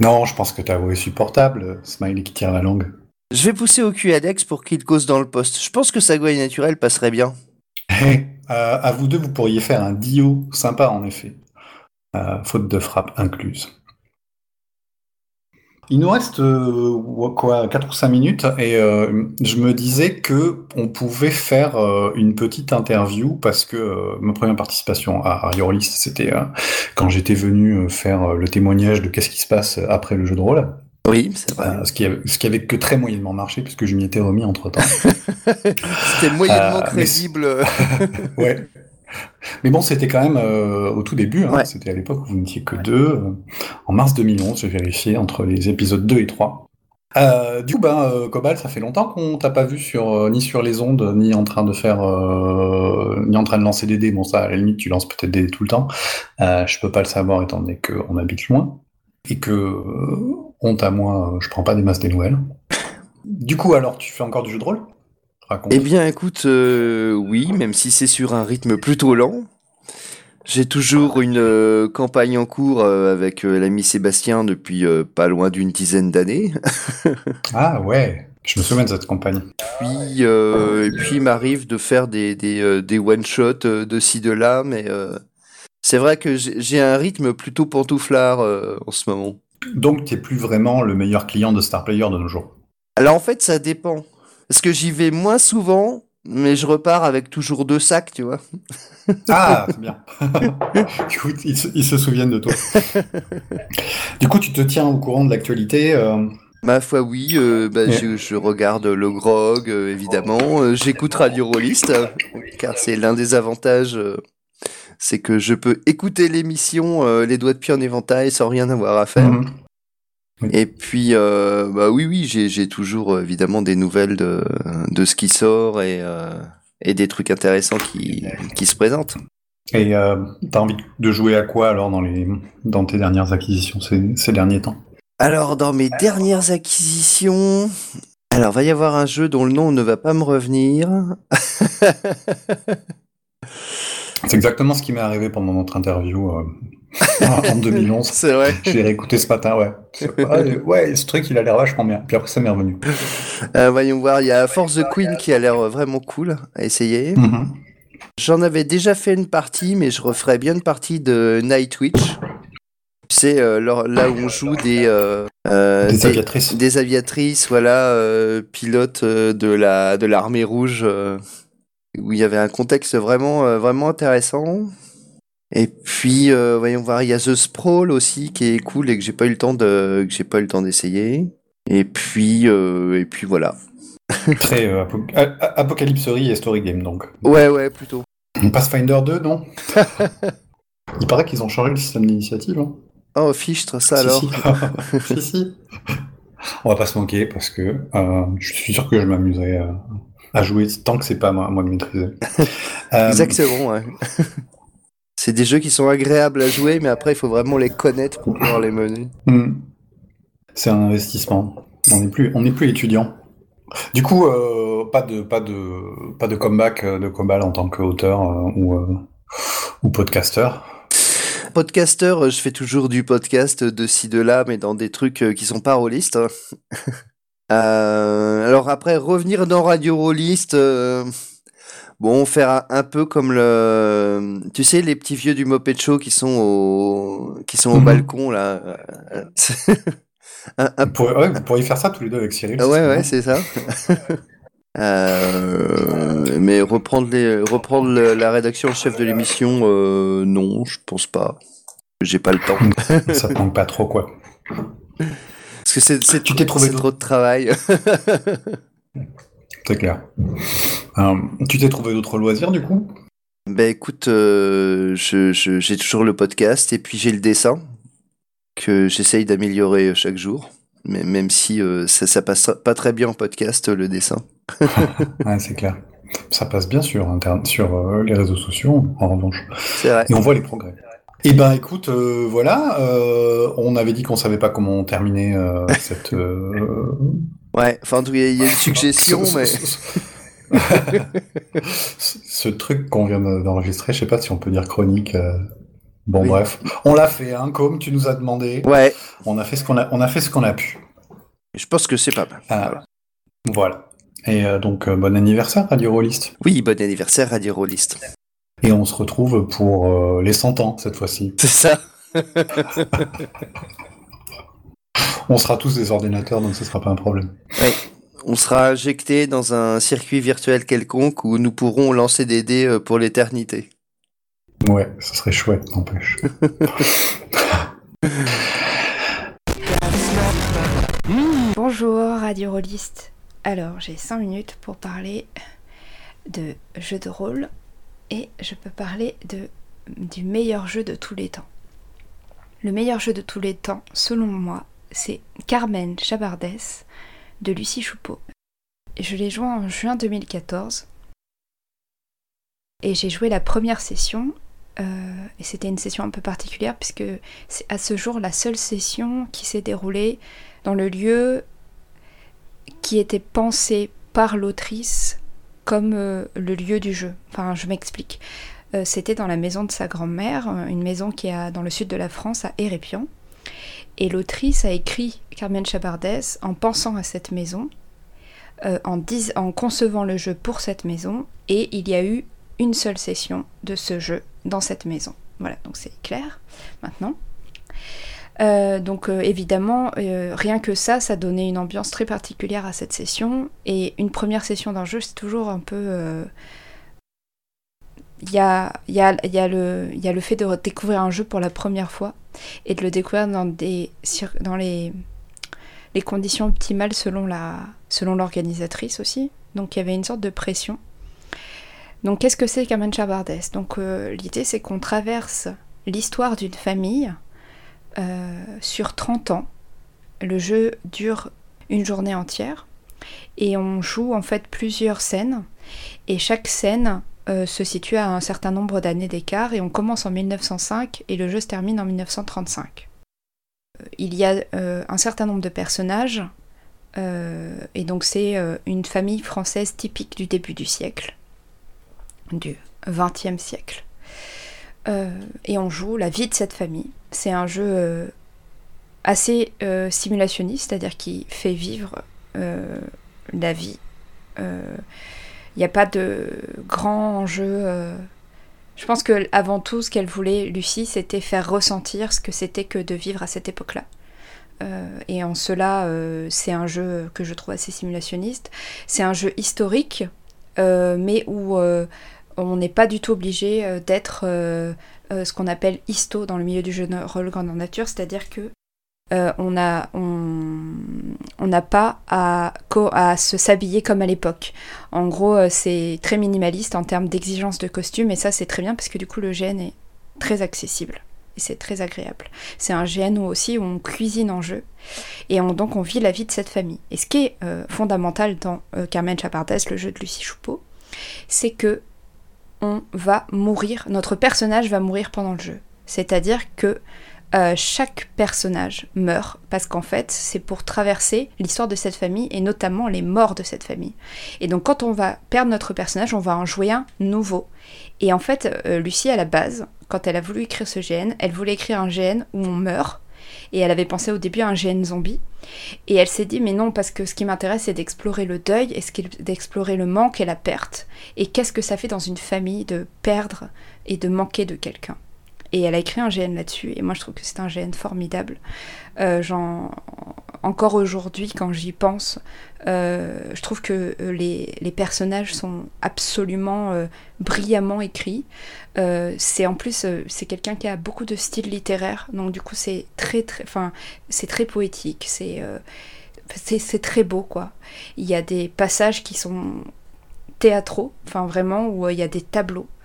Non, je pense que ta voix est supportable, Smiley qui tire la langue. Je vais pousser au cul Alex pour qu'il cause dans le poste. Je pense que sa voix naturelle passerait bien. Eh, euh, à vous deux, vous pourriez faire un dio sympa en effet. Euh, faute de frappe incluse. Il nous reste euh, quoi, 4 ou 5 minutes et euh, je me disais que on pouvait faire euh, une petite interview parce que euh, ma première participation à Ariorlist, c'était euh, quand j'étais venu euh, faire le témoignage de qu'est-ce qui se passe après le jeu de rôle. Oui, c'est vrai. Ce, qui avait, ce qui avait que très moyennement marché puisque je m'y étais remis entre temps. C'était moyennement crédible. ouais. Mais bon, c'était quand même euh, au tout début, hein, Ouais. c'était à l'époque où vous n'étiez que deux. euh, en mars 2011, j'ai vérifié entre les épisodes 2 et 3. Euh, du coup, ben, euh, Cobal, ça fait longtemps qu'on t'a pas vu sur, euh, ni sur les ondes, ni en train de faire, ni en train de lancer des dés. Bon, ça, à la limite, tu lances peut-être des dés tout le temps. Je peux pas le savoir étant donné qu'on habite loin. Et que, honte à moi, je prends pas des masses des nouvelles. Du coup, alors, tu fais encore du jeu de rôle? Raconte. Eh bien, écoute, euh, oui, même si c'est sur un rythme plutôt lent. J'ai toujours une euh, campagne en cours euh, avec l'ami Sébastien depuis pas loin d'une dizaine d'années. Ah ouais, je me souviens de cette campagne. Puis, et puis il m'arrive de faire des, des, des one-shots de ci, de là, mais c'est vrai que j'ai un rythme plutôt pantouflard en ce moment. Donc, t'es plus vraiment le meilleur client de Star Player de nos jours. Alors en fait, ça dépend. Parce que j'y vais moins souvent, mais je repars avec toujours deux sacs, tu vois. Ah, c'est bien. du coup, ils, se- ils se souviennent de toi. du coup, tu te tiens au courant de l'actualité. euh, Ma foi, oui, euh, bah, Ouais. je, je regarde le grog, euh, évidemment. J'écoute Radio Rollist, car c'est l'un des avantages, c'est que je peux écouter l'émission Les Doigts de Pied en éventail sans rien avoir à faire. Et puis, euh, bah oui, oui, j'ai toujours euh, évidemment des nouvelles de, de ce qui sort et, euh, et des trucs intéressants qui, qui se présentent. Et euh, t'as envie de jouer à quoi alors dans, les, dans tes dernières acquisitions ces, ces derniers temps? Alors, dans mes dernières acquisitions, alors va y avoir un jeu dont le nom ne va pas me revenir. C'est exactement ce qui m'est arrivé pendant notre interview en 2011. C'est vrai. Je l'ai réécouté ce matin, ouais. C'est- Ouais, ce truc, il a l'air vachement bien. Puis après, ça m'est revenu. Euh, voyons voir, il y a Force the Queen qui a l'air euh, vraiment cool à essayer. Mhm. J'en avais déjà fait une partie, mais je referais bien une partie de Nightwitch. Tu sais, euh, là où on joue des, euh, euh, Des aviatrices. des aviatrices, voilà, euh, pilotes euh, de la de l'armée rouge, euh, où il y avait un contexte vraiment euh, vraiment intéressant. Et puis, euh, voyons voir, il y a The Sprawl aussi qui est cool et que j'ai pas eu le temps de que j'ai pas eu le temps d'essayer. Et puis, euh, et puis voilà. Très euh, apo- apocalypserie et story game, donc. Ouais, ouais, plutôt. Pathfinder 2, non? Il paraît qu'ils ont changé le système d'initiative. Hein. Oh, fichtre, ça Si, alors. si. si, si. On va pas se manquer parce que euh, je suis sûr que je m'amuserai euh, à jouer tant que c'est pas à moi, de maîtriser. Euh, Exactement, ouais. C'est des jeux qui sont agréables à jouer, mais après, il faut vraiment les connaître pour pouvoir les mener. hmm. C'est un investissement. On n'est plus, on plus étudiant. Du coup, euh, pas de pas de pas de comeback euh, de Cobal en tant qu'auteur euh, ou euh, ou podcasteur. Podcasteur, je fais toujours du podcast de ci de là, mais dans des trucs qui sont pas rôlistes. hein. Alors après, revenir dans Radio Rollist, euh, bon, faire un, peu comme le, tu sais, les petits vieux du Moped Show qui sont au, qui sont au Mhm. balcon là. Euh, un, un Vous pourriez, ouais, vous pourriez faire ça tous les deux avec Cyril. Ah ouais, ouais, c'est ça. Euh, mais reprendre, les, reprendre le- la rédaction chef de l'émission, euh, non, je pense pas. J'ai pas le temps. Ça manque pas trop, quoi. Parce que c'est Tu t'es trouvé c'est trop de travail. C'est clair. Euh, tu t'es trouvé d'autres loisirs, du coup? Ben écoute, euh, je- je- j'ai toujours le podcast et puis j'ai le dessin que j'essaye d'améliorer chaque jour. Mais même si euh, ça, ça passe pas très bien en podcast, le dessin. Ouais, c'est clair. Ça passe bien sur, sur euh, les réseaux sociaux, en revanche. C'est vrai. Et on voit les progrès. Eh ben, écoute, euh, voilà. euh, on avait dit qu'on savait pas comment terminer euh, cette. Ouais, enfin il y a une suggestion, mais... ce- truc qu'on vient de- d'enregistrer, je sais pas si on peut dire chronique. euh, Bon, Oui. bref, on l'a fait, hein, comme tu nous as demandé. Ouais, On a fait ce qu'on a, on a fait ce qu'on a pu. je pense que c'est pas mal. Ah, voilà. Et euh, donc, euh, bon anniversaire, Radio Rollist. Oui, bon anniversaire, Radio Rollist. Et on se retrouve pour euh, les 100 ans cette fois-ci. C'est ça. On sera tous des ordinateurs, donc ce sera pas un problème. Ouais. On sera injecté dans un circuit virtuel quelconque où nous pourrons lancer des dés euh, pour l'éternité. Ouais, ce serait chouette, n'empêche. Bonjour Radio Rolliste. Alors j'ai 5 minutes pour parler de jeux de rôle et je peux parler de, du meilleur jeu de tous les temps. Le meilleur jeu de tous les temps, selon moi, c'est Carmen Chabardès de Lucie Choupeau. Je l'ai joué en juin 2014 et j'ai joué la première session euh, et c'était une session un peu particulière puisque c'est à ce jour la seule session qui s'est déroulée dans le lieu qui était pensé par l'autrice comme euh, le lieu du jeu. Enfin, je m'explique. Euh, C'était dans la maison de sa grand-mère, une maison qui est dans le sud de la France, à Hérépion. Et l'autrice a écrit Carmen Chabardès en pensant à cette maison, euh, en, concevant le jeu pour cette maison, et il y a eu une seule session de ce jeu dans cette maison. Voilà, donc c'est clair maintenant. Euh, donc euh, évidemment, rien que ça, ça donnait une ambiance très particulière à cette session. Et une première session d'un jeu, c'est toujours un peu... Il y, a, y, y, a y a le fait de découvrir un jeu pour la première fois et de le découvrir dans, les, conditions optimales selon l'organisatrice aussi. Donc il y avait une sorte de pression. Donc qu'est-ce que c'est Carmen Chabardès Donc euh, l'idée c'est qu'on traverse l'histoire d'une famille euh, sur 30 ans. Le jeu dure une journée entière et on joue en fait plusieurs scènes et chaque scène euh, se situe à un certain nombre d'années d'écart et on commence en 1905 et le jeu se termine en 1935. Euh, Il y a euh, un certain nombre de personnages et donc c'est une famille française typique du début du siècle, du XXe siècle. Et on joue la vie de cette famille. C'est un jeu assez simulationniste, c'est-à-dire qui fait vivre la vie. Il n'y a pas de grand enjeu. euh. Je pense que avant tout, ce qu'elle voulait, Lucie, c'était faire ressentir ce que c'était que de vivre à cette époque-là. Euh, et en cela, euh, c'est un jeu que je trouve assez simulationniste. C'est un jeu historique, mais où on n'est pas du tout obligé d'être ce qu'on appelle histo dans le milieu du jeu de rôle grandeur nature, c'est-à-dire que euh, on a on n'a pas à, à se s'habiller comme à l'époque. En gros, euh, c'est très minimaliste en termes d'exigence de costume et ça c'est très bien parce que du coup le GN est très accessible et c'est très agréable. C'est un GN où aussi où on cuisine en jeu et on, donc on vit la vie de cette famille. Et ce qui est euh, fondamental dans Carmen Chapardès, le jeu de Lucie Choupeau, c'est que on va mourir, notre personnage va mourir pendant le jeu. C'est-à-dire que euh, chaque personnage meurt parce qu'en fait c'est pour traverser l'histoire de cette famille et notamment les morts de cette famille. Et donc quand on va perdre notre personnage, on va en jouer un nouveau. Et en fait, euh, Lucie à la base, quand elle a voulu écrire ce GN, elle voulait écrire un GN où on meurt. Et elle avait pensé au début à un GN zombie. Et elle s'est dit, mais non, parce que ce qui m'intéresse, c'est d'explorer le deuil, et d'explorer le manque et la perte. Et qu'est-ce que ça fait dans une famille de perdre et de manquer de quelqu'un? Et elle a écrit un GN là-dessus, et moi je trouve que c'est un GN formidable. Euh, encore aujourd'hui, quand j'y pense, euh, je trouve que euh, les, les, personnages sont absolument brillamment écrits. c'est en plus, c'est quelqu'un qui a beaucoup de style littéraire, donc du coup c'est très très, enfin c'est très poétique, c'est c'est très beau quoi. Il y a des passages qui sont théâtraux, enfin vraiment où il y a des tableaux euh,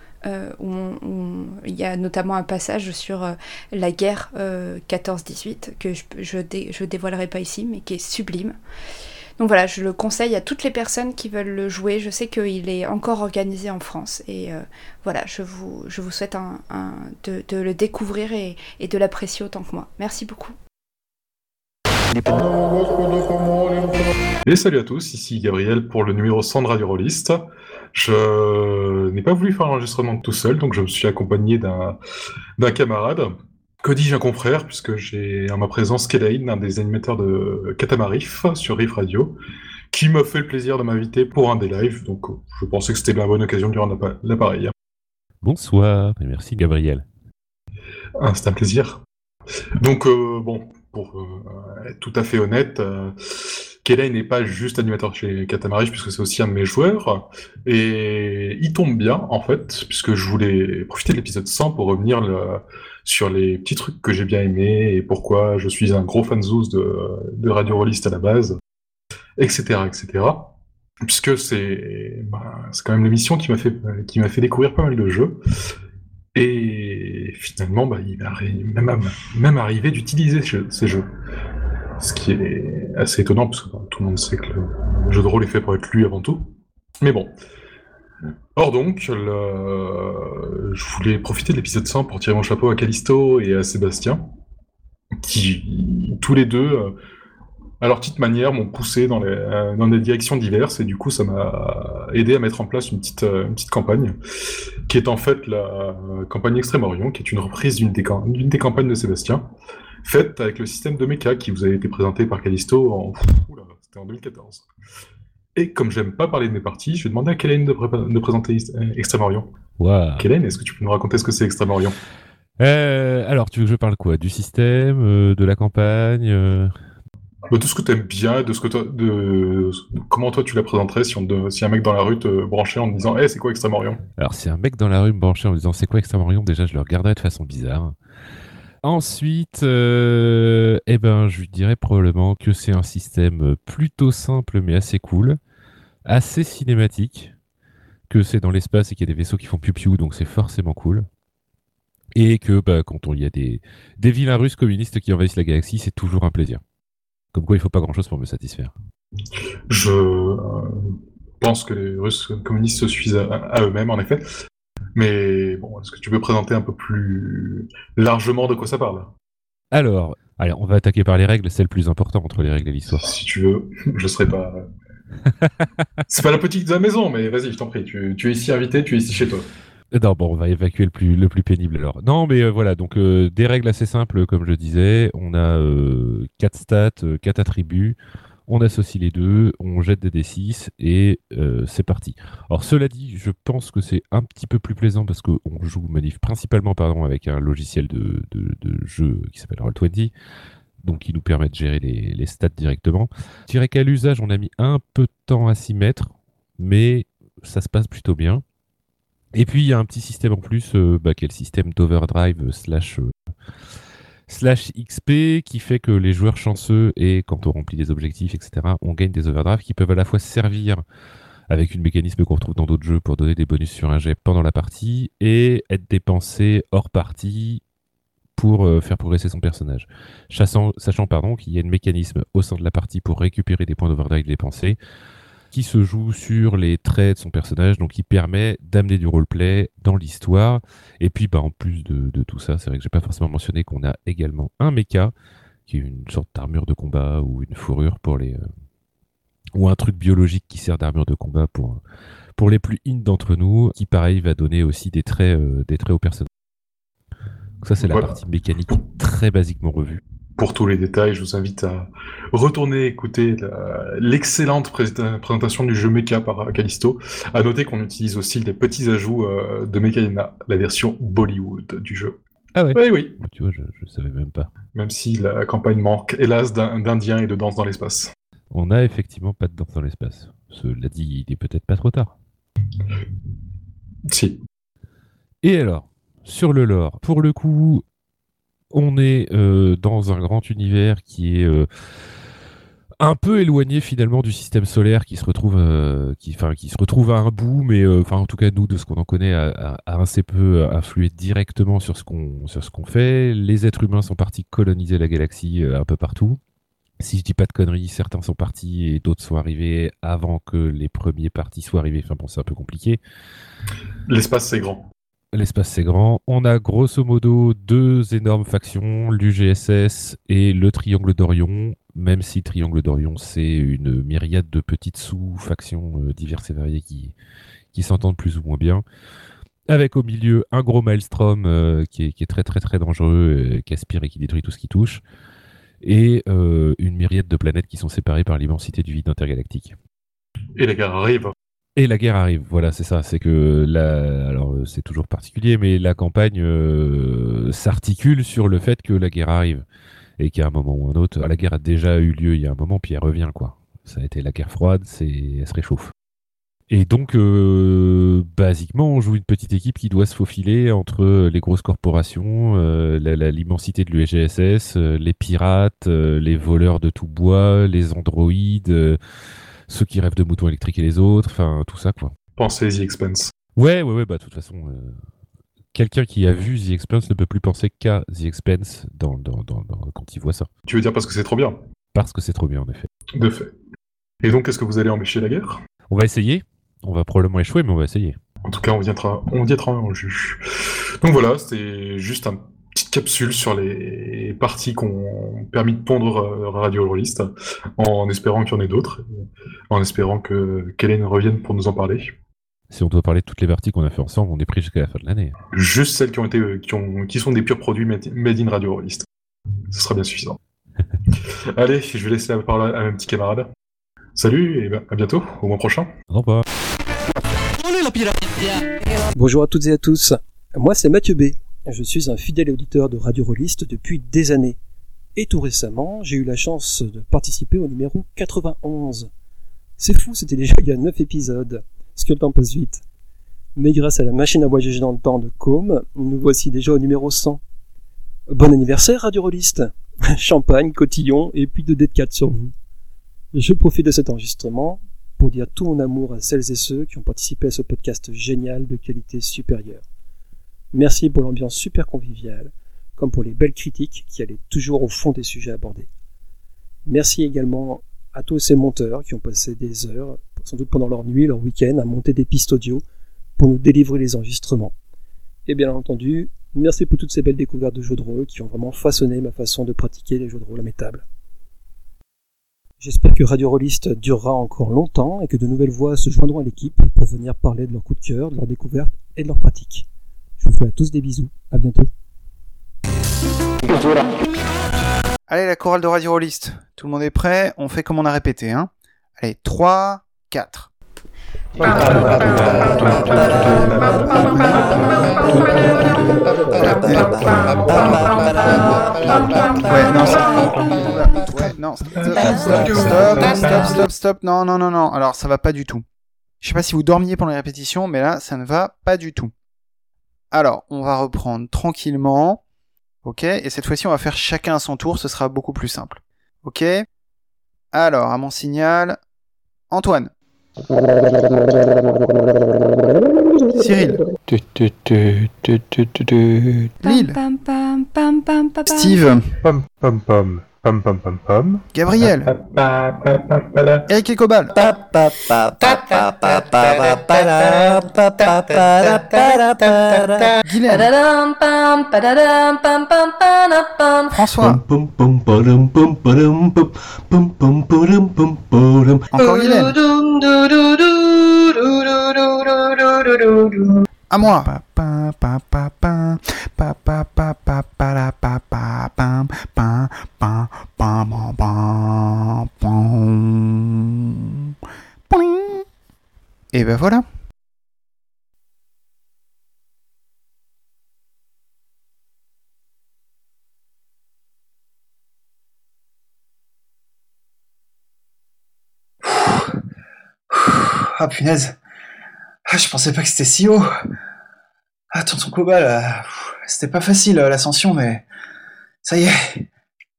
où, il y a notamment un passage sur euh, la guerre 14-18 euh, que je, je, dévoilerai pas ici, mais qui est sublime. Donc voilà, je le conseille à toutes les personnes qui veulent le jouer. Je sais qu'il est encore organisé en France. Et voilà, je vous, je vous souhaite de, le découvrir et, de l'apprécier autant que moi. Merci beaucoup. Et salut à tous, ici Gabriel pour le numéro 100 de Radio. Je n'ai pas voulu faire l'enregistrement tout seul, donc je me suis accompagné d'un camarade. Que dis-je un confrère, puisque j'ai en ma présence Kelaïn, un des animateurs de Catamarif sur Riff Radio, qui m'a fait le plaisir de m'inviter pour un des lives, donc je pensais que c'était la bonne occasion de lui rendre l'appareil. Bonsoir, et merci Gabriel. Ah, c'est un plaisir. Donc, euh, bon, pour euh, être tout à fait honnête, euh, Kelly n'est pas juste animateur chez Katamari, puisque c'est aussi un de mes joueurs. Et il tombe bien, en fait, puisque je voulais profiter de l'épisode 100 pour revenir sur les petits trucs que j'ai bien aimés et pourquoi je suis un gros fan de, de Radio Rollist à la base, etc., etc. Puisque c'est bah, quand même l'émission qui m'a fait, fait découvrir pas mal de jeux. Et finalement, bah, il a même, même arrivé d'utiliser ces jeux. Ce qui est assez étonnant, parce que tout le monde sait que le jeu de rôle est fait pour être lu avant tout. Mais bon. Or donc, je voulais profiter de l'épisode 100 pour tirer mon chapeau à Callisto et à Sébastien, qui tous les deux, à leur petite manière, m'ont poussé dans, des directions diverses, et du coup, ça m'a aidé à mettre en place une petite, campagne, qui est en fait la campagne Extrême-Orient, qui est une reprise d'une des, campagnes de Sébastien, faite avec le système de mecha qui vous a été présenté par Callisto en, c'était en 2014. Et comme j'aime pas parler de mes parties, je vais demander à Kellen de, de présenter Extrême-Orient. Wow. Kellen, est-ce que tu peux nous raconter ce que c'est Extrême-Orient euh, Alors, tu veux que je parle quoi? Du système, euh, de la campagne euh? Bah, Tout ce que tu aimes bien, de ce que toi, de, comment toi tu la présenterais si, on, si un mec dans la rue te branchait en te disant hey, c'est quoi Extrême-Orient Alors, si un mec dans la rue me branchait en me disant c'est quoi Extrême-Orient, déjà je le regarderais de façon bizarre. Ensuite, euh, eh ben, je dirais probablement que c'est un système plutôt simple mais assez cool, assez cinématique, que c'est dans l'espace et qu'il y a des vaisseaux qui font piou-piou, donc c'est forcément cool. Et que bah, quand il y a des, des vilains russes communistes qui envahissent la galaxie, c'est toujours un plaisir. Comme quoi, il faut pas grand-chose pour me satisfaire. Je euh, pense que les Russes communistes se suivent à eux-mêmes, en effet. Mais bon, est-ce que tu peux présenter un peu plus largement de quoi ça parle? Alors, allez, on va attaquer par les règles, c'est le plus important entre les règles et l'histoire. Si tu veux, je serai pas. c'est pas la petite de la maison, mais vas-y, je t'en prie. Tu, es ici invité, tu es ici chez toi. Non, bon, on va évacuer le plus, le plus pénible alors. Non, mais euh, voilà, donc euh, des règles assez simples, comme je disais. On a 4 euh, stats, 4 attributs on associe les deux, on jette des D6 et euh, c'est parti. Alors cela dit, je pense que c'est un petit peu plus plaisant parce qu'on joue manif principalement pardon, avec un logiciel de, jeu qui s'appelle Roll20, donc qui nous permet de gérer les, stats directement. Je dirais qu'à l'usage, on a mis un peu de temps à s'y mettre, mais ça se passe plutôt bien. Et puis il y a un petit système en plus, euh, bah, qui est le système d'overdrive slash... Euh, slash XP qui fait que les joueurs chanceux et quand on remplit des objectifs, etc., on gagne des overdrives qui peuvent à la fois servir avec une mécanisme qu'on retrouve dans d'autres jeux pour donner des bonus sur un jet pendant la partie et être dépensé hors partie pour euh, faire progresser son personnage. sachant pardon, qu'il y a un mécanisme au sein de la partie pour récupérer des points d'overdrive dépensés qui se joue sur les traits de son personnage, donc qui permet d'amener du roleplay dans l'histoire. Et puis, bah, en plus de, de tout ça, c'est vrai que j'ai pas forcément mentionné qu'on a également un mecha, qui est une sorte d'armure de combat ou une fourrure pour les, euh, ou un truc biologique qui sert d'armure de combat pour pour les plus in d'entre nous, qui pareil va donner aussi des traits, euh, des traits au personnage. Donc ça c'est la partie mécanique très basiquement revue. Pour tous les détails, je vous invite à retourner écouter l'excellente présenta- présentation du jeu Mecha par Callisto. À noter qu'on utilise aussi des petits ajouts euh, de Mechaena, la version Bollywood du jeu. Ah ouais Oui, oui. Tu vois, je, je savais même pas. Même si la campagne manque, hélas, d'in- d'Indiens et de danse dans l'espace. On a effectivement pas de danse dans l'espace. Cela dit, il est peut-être pas trop tard. Si. Et alors, sur le lore, pour le coup, on est euh, dans un grand univers qui est euh, un peu éloigné finalement du système solaire qui se retrouve, euh, à un bout, mais en tout cas nous de ce qu'on en connaît a, assez peu influé directement sur ce qu'on fait. Les êtres humains sont partis coloniser la galaxie un peu partout. Si je dis pas de conneries, certains sont partis et d'autres sont arrivés avant que les premiers partis soient arrivés. C'est un peu compliqué. L'espace, c'est grand. L'espace c'est grand. On a grosso modo deux énormes factions, l'UGSS et le Triangle d'Orion, même si le Triangle d'Orion c'est une myriade de petites sous-factions euh, diverses et variées qui, s'entendent plus ou moins bien. Avec au milieu un gros maelstrom euh, qui, est, très très très dangereux, euh, qui aspire et qui détruit tout ce qui touche. Et une myriade de planètes qui sont séparées par l'immensité du vide intergalactique. Et la guerre arrive. Et la guerre arrive, voilà, c'est ça. C'est que la, alors euh, c'est toujours particulier, mais la campagne euh, s'articule sur le fait que la guerre arrive et qu'à un moment ou un autre, la guerre a déjà eu lieu il y a un moment, puis elle revient quoi. Ça a été la guerre froide, c'est, elle se réchauffe. Et donc, euh, basiquement, on joue une petite équipe qui doit se faufiler entre les grosses corporations, euh, l'immensité de l'UGSS, euh, les pirates, les voleurs de tout bois, les androïdes, ceux qui rêvent de moutons électriques et les autres, enfin tout ça quoi. Pensez The Expense. Ouais, ouais, ouais, bah de toute façon, euh, quelqu'un qui a vu The Expense ne peut plus penser qu'à The Expense dans, dans, dans- quand il voit ça. Tu veux dire parce que c'est trop bien? Parce que c'est trop bien en effet. De fait. Et donc, est-ce que vous allez empêcher la guerre? On va essayer. On va probablement échouer, mais on va essayer. En tout cas, on viendra, on viendra en juge. Donc voilà, c'était juste une petite capsule sur les parties qu'on permis de pondre euh, Radio Rolliste, en espérant qu'il y en ait d'autres, en espérant que Kellen revienne pour nous en parler. Si on doit parler de toutes les parties qu'on a fait ensemble, on est pris jusqu'à la fin de l'année. Juste celles qui ont été, euh, qui ont, qui sont des purs produits made in Radio Rolliste. Ce sera bien suffisant. Allez, je vais laisser la parole à mes petits camarades. Salut et ben, à bientôt, au mois prochain. Au revoir. Bonjour à toutes et à tous. Moi, c'est Mathieu B. Je suis un fidèle auditeur de Radio Rolliste depuis des années. Et tout récemment, j'ai eu la chance de participer au numéro 91. C'est fou, c'était déjà il y a 9 épisodes. Ce que le temps passe vite? Mais grâce à la machine à voyager dans le temps de Com, nous voici déjà au numéro 100. Bon anniversaire, Radio Rolliste. Champagne, cotillon et puis de D4 sur vous. Je profite de cet enregistrement pour dire tout mon amour à celles et ceux qui ont participé à ce podcast génial de qualité supérieure. Merci pour l'ambiance super conviviale, comme pour les belles critiques qui allaient toujours au fond des sujets abordés. Merci également à tous ces monteurs qui ont passé des heures, sans doute pendant leur nuit, leur week-end, à monter des pistes audio pour nous délivrer les enregistrements. Et bien entendu, merci pour toutes ces belles découvertes de jeux de rôle qui ont vraiment façonné ma façon de pratiquer les jeux de rôle à mes tables. J'espère que Radio Rolliste durera encore longtemps et que de nouvelles voix se joindront à l'équipe pour venir parler de leurs coups de cœur, de leurs découvertes et de leurs pratiques. Je vous fais à tous des bisous. À bientôt. Allez, la chorale de Radio Rolliste. Tout le monde est prêt? On fait comme on a répété, hein Allez, 3, 4. Ouais, non, Ouais, non, stop, stop, stop, stop, stop, stop, non, non, non, non, alors ça va pas du tout. Je sais pas si vous dormiez pendant les répétitions, mais là, ça ne va pas du tout. Alors, on va reprendre tranquillement, ok, et cette fois-ci, on va faire chacun à son tour, ce sera beaucoup plus simple. Ok? Alors, à mon signal, Antoine. Cyril. Lille. Pam, pam, pam. Steve. Pom pom pom. Pom. Gabriel. Eric et Cobal. François. Encore Guylaine. À moi. Et ben voilà. Ah punaise. Ah, je pensais pas que c'était si haut. Ah, tonton Cobal, euh, pff, c'était pas facile euh, l'ascension, mais ça y est,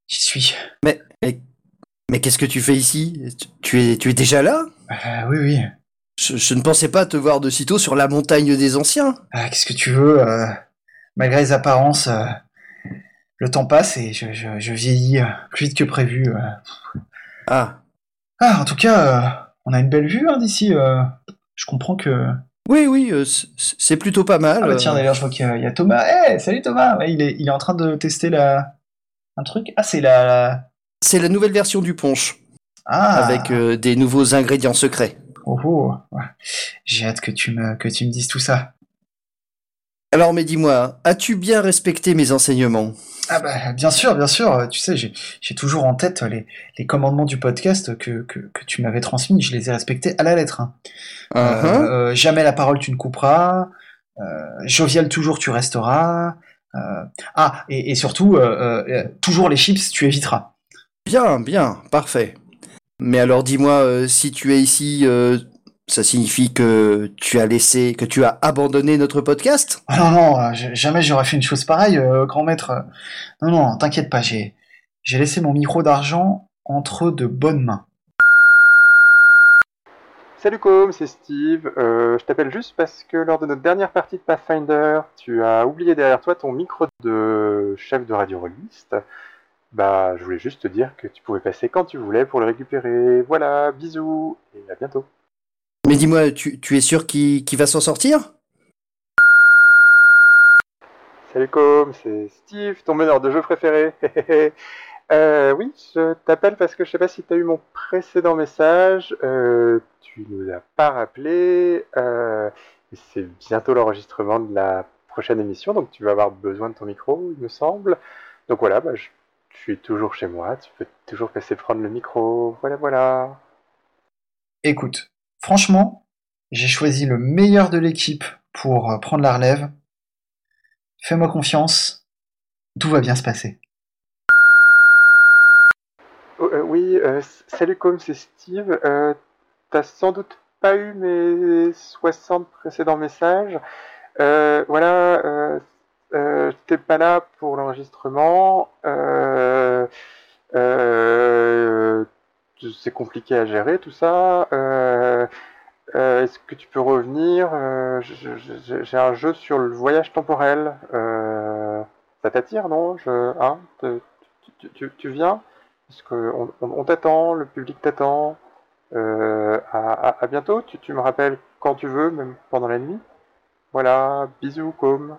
j'y suis. Mais, mais, mais qu'est-ce que tu fais ici? Tu es, tu es déjà là? Euh, oui, oui. je, je ne pensais pas te voir de sitôt sur la montagne des anciens. Ah, Qu'est-ce que tu veux euh, Malgré les apparences, euh, le temps passe et je, je- je vieillis plus vite que prévu. Ah. Ah, en tout cas, on a une belle vue hein, d'ici. Je comprends que. Oui, oui, euh, c'est plutôt pas mal. Ah bah tiens, euh. d'ailleurs, je vois qu'il y, a- il y a Thomas. Eh, salut Thomas il, est, il est en train de tester la... un truc. Ah, c'est la... la- C'est la nouvelle version du punch. Ah. Avec euh, des nouveaux ingrédients secrets. Oh, oh. J'ai hâte que tu, me, que tu me dises tout ça. Alors, mais dis-moi, as-tu bien respecté mes enseignements? Ah bah bien sûr, bien sûr. euh, Tu sais, j'ai toujours en tête les, les commandements du podcast que, que, que tu m'avais transmis. Je les ai respectés à la lettre. hein. Euh, Uh-huh. euh, jamais la parole tu ne couperas. Euh, jovial toujours tu resteras. Euh, ah et, et surtout toujours les chips tu éviteras. Bien, bien, parfait. Mais alors dis-moi, si tu es ici, ça signifie que tu as laissé, que tu as abandonné notre podcast? Ah non non, euh, jamais j'aurais fait une chose pareille, euh, grand maître. Non non, t'inquiète pas, j'ai j'ai laissé mon micro d'argent entre de bonnes mains. Salut Com, c'est Steve. Euh, je t'appelle juste parce que lors de notre dernière partie de Pathfinder, tu as oublié derrière toi ton micro de chef de radio rôliste. Bah, je voulais juste te dire que tu pouvais passer quand tu voulais pour le récupérer. Voilà, bisous et à bientôt. Mais dis-moi, tu, tu es sûr qu'il va s'en sortir? Salut Com, c'est Steve, ton meneur de jeu préféré. euh, oui, je t'appelle parce que je sais pas si tu as eu mon précédent message. Euh, tu nous as pas rappelé. Euh, c'est bientôt l'enregistrement de la prochaine émission, donc tu vas avoir besoin de ton micro, il me semble. Donc voilà, bah, je, je suis toujours chez moi, tu peux toujours passer prendre le micro. Voilà, voilà. Écoute, franchement, j'ai choisi le meilleur de l'équipe pour euh, prendre la relève. Fais-moi confiance, tout va bien se passer. Oh, euh, oui, euh, salut Com, c'est Steve. Euh, T'as sans doute pas eu mes 60 précédents messages. Voilà, j'étais pas là pour l'enregistrement. C'est compliqué à gérer tout ça. Euh, euh, Est-ce que tu peux revenir Euh, J'ai un jeu sur le voyage temporel. Ça t'attire, non? Je, hein, tu, viens? Parce qu'on on, on t'attend, le public t'attend? À, bientôt, tu, tu me rappelles quand tu veux, même pendant la nuit? Voilà, bisous, com.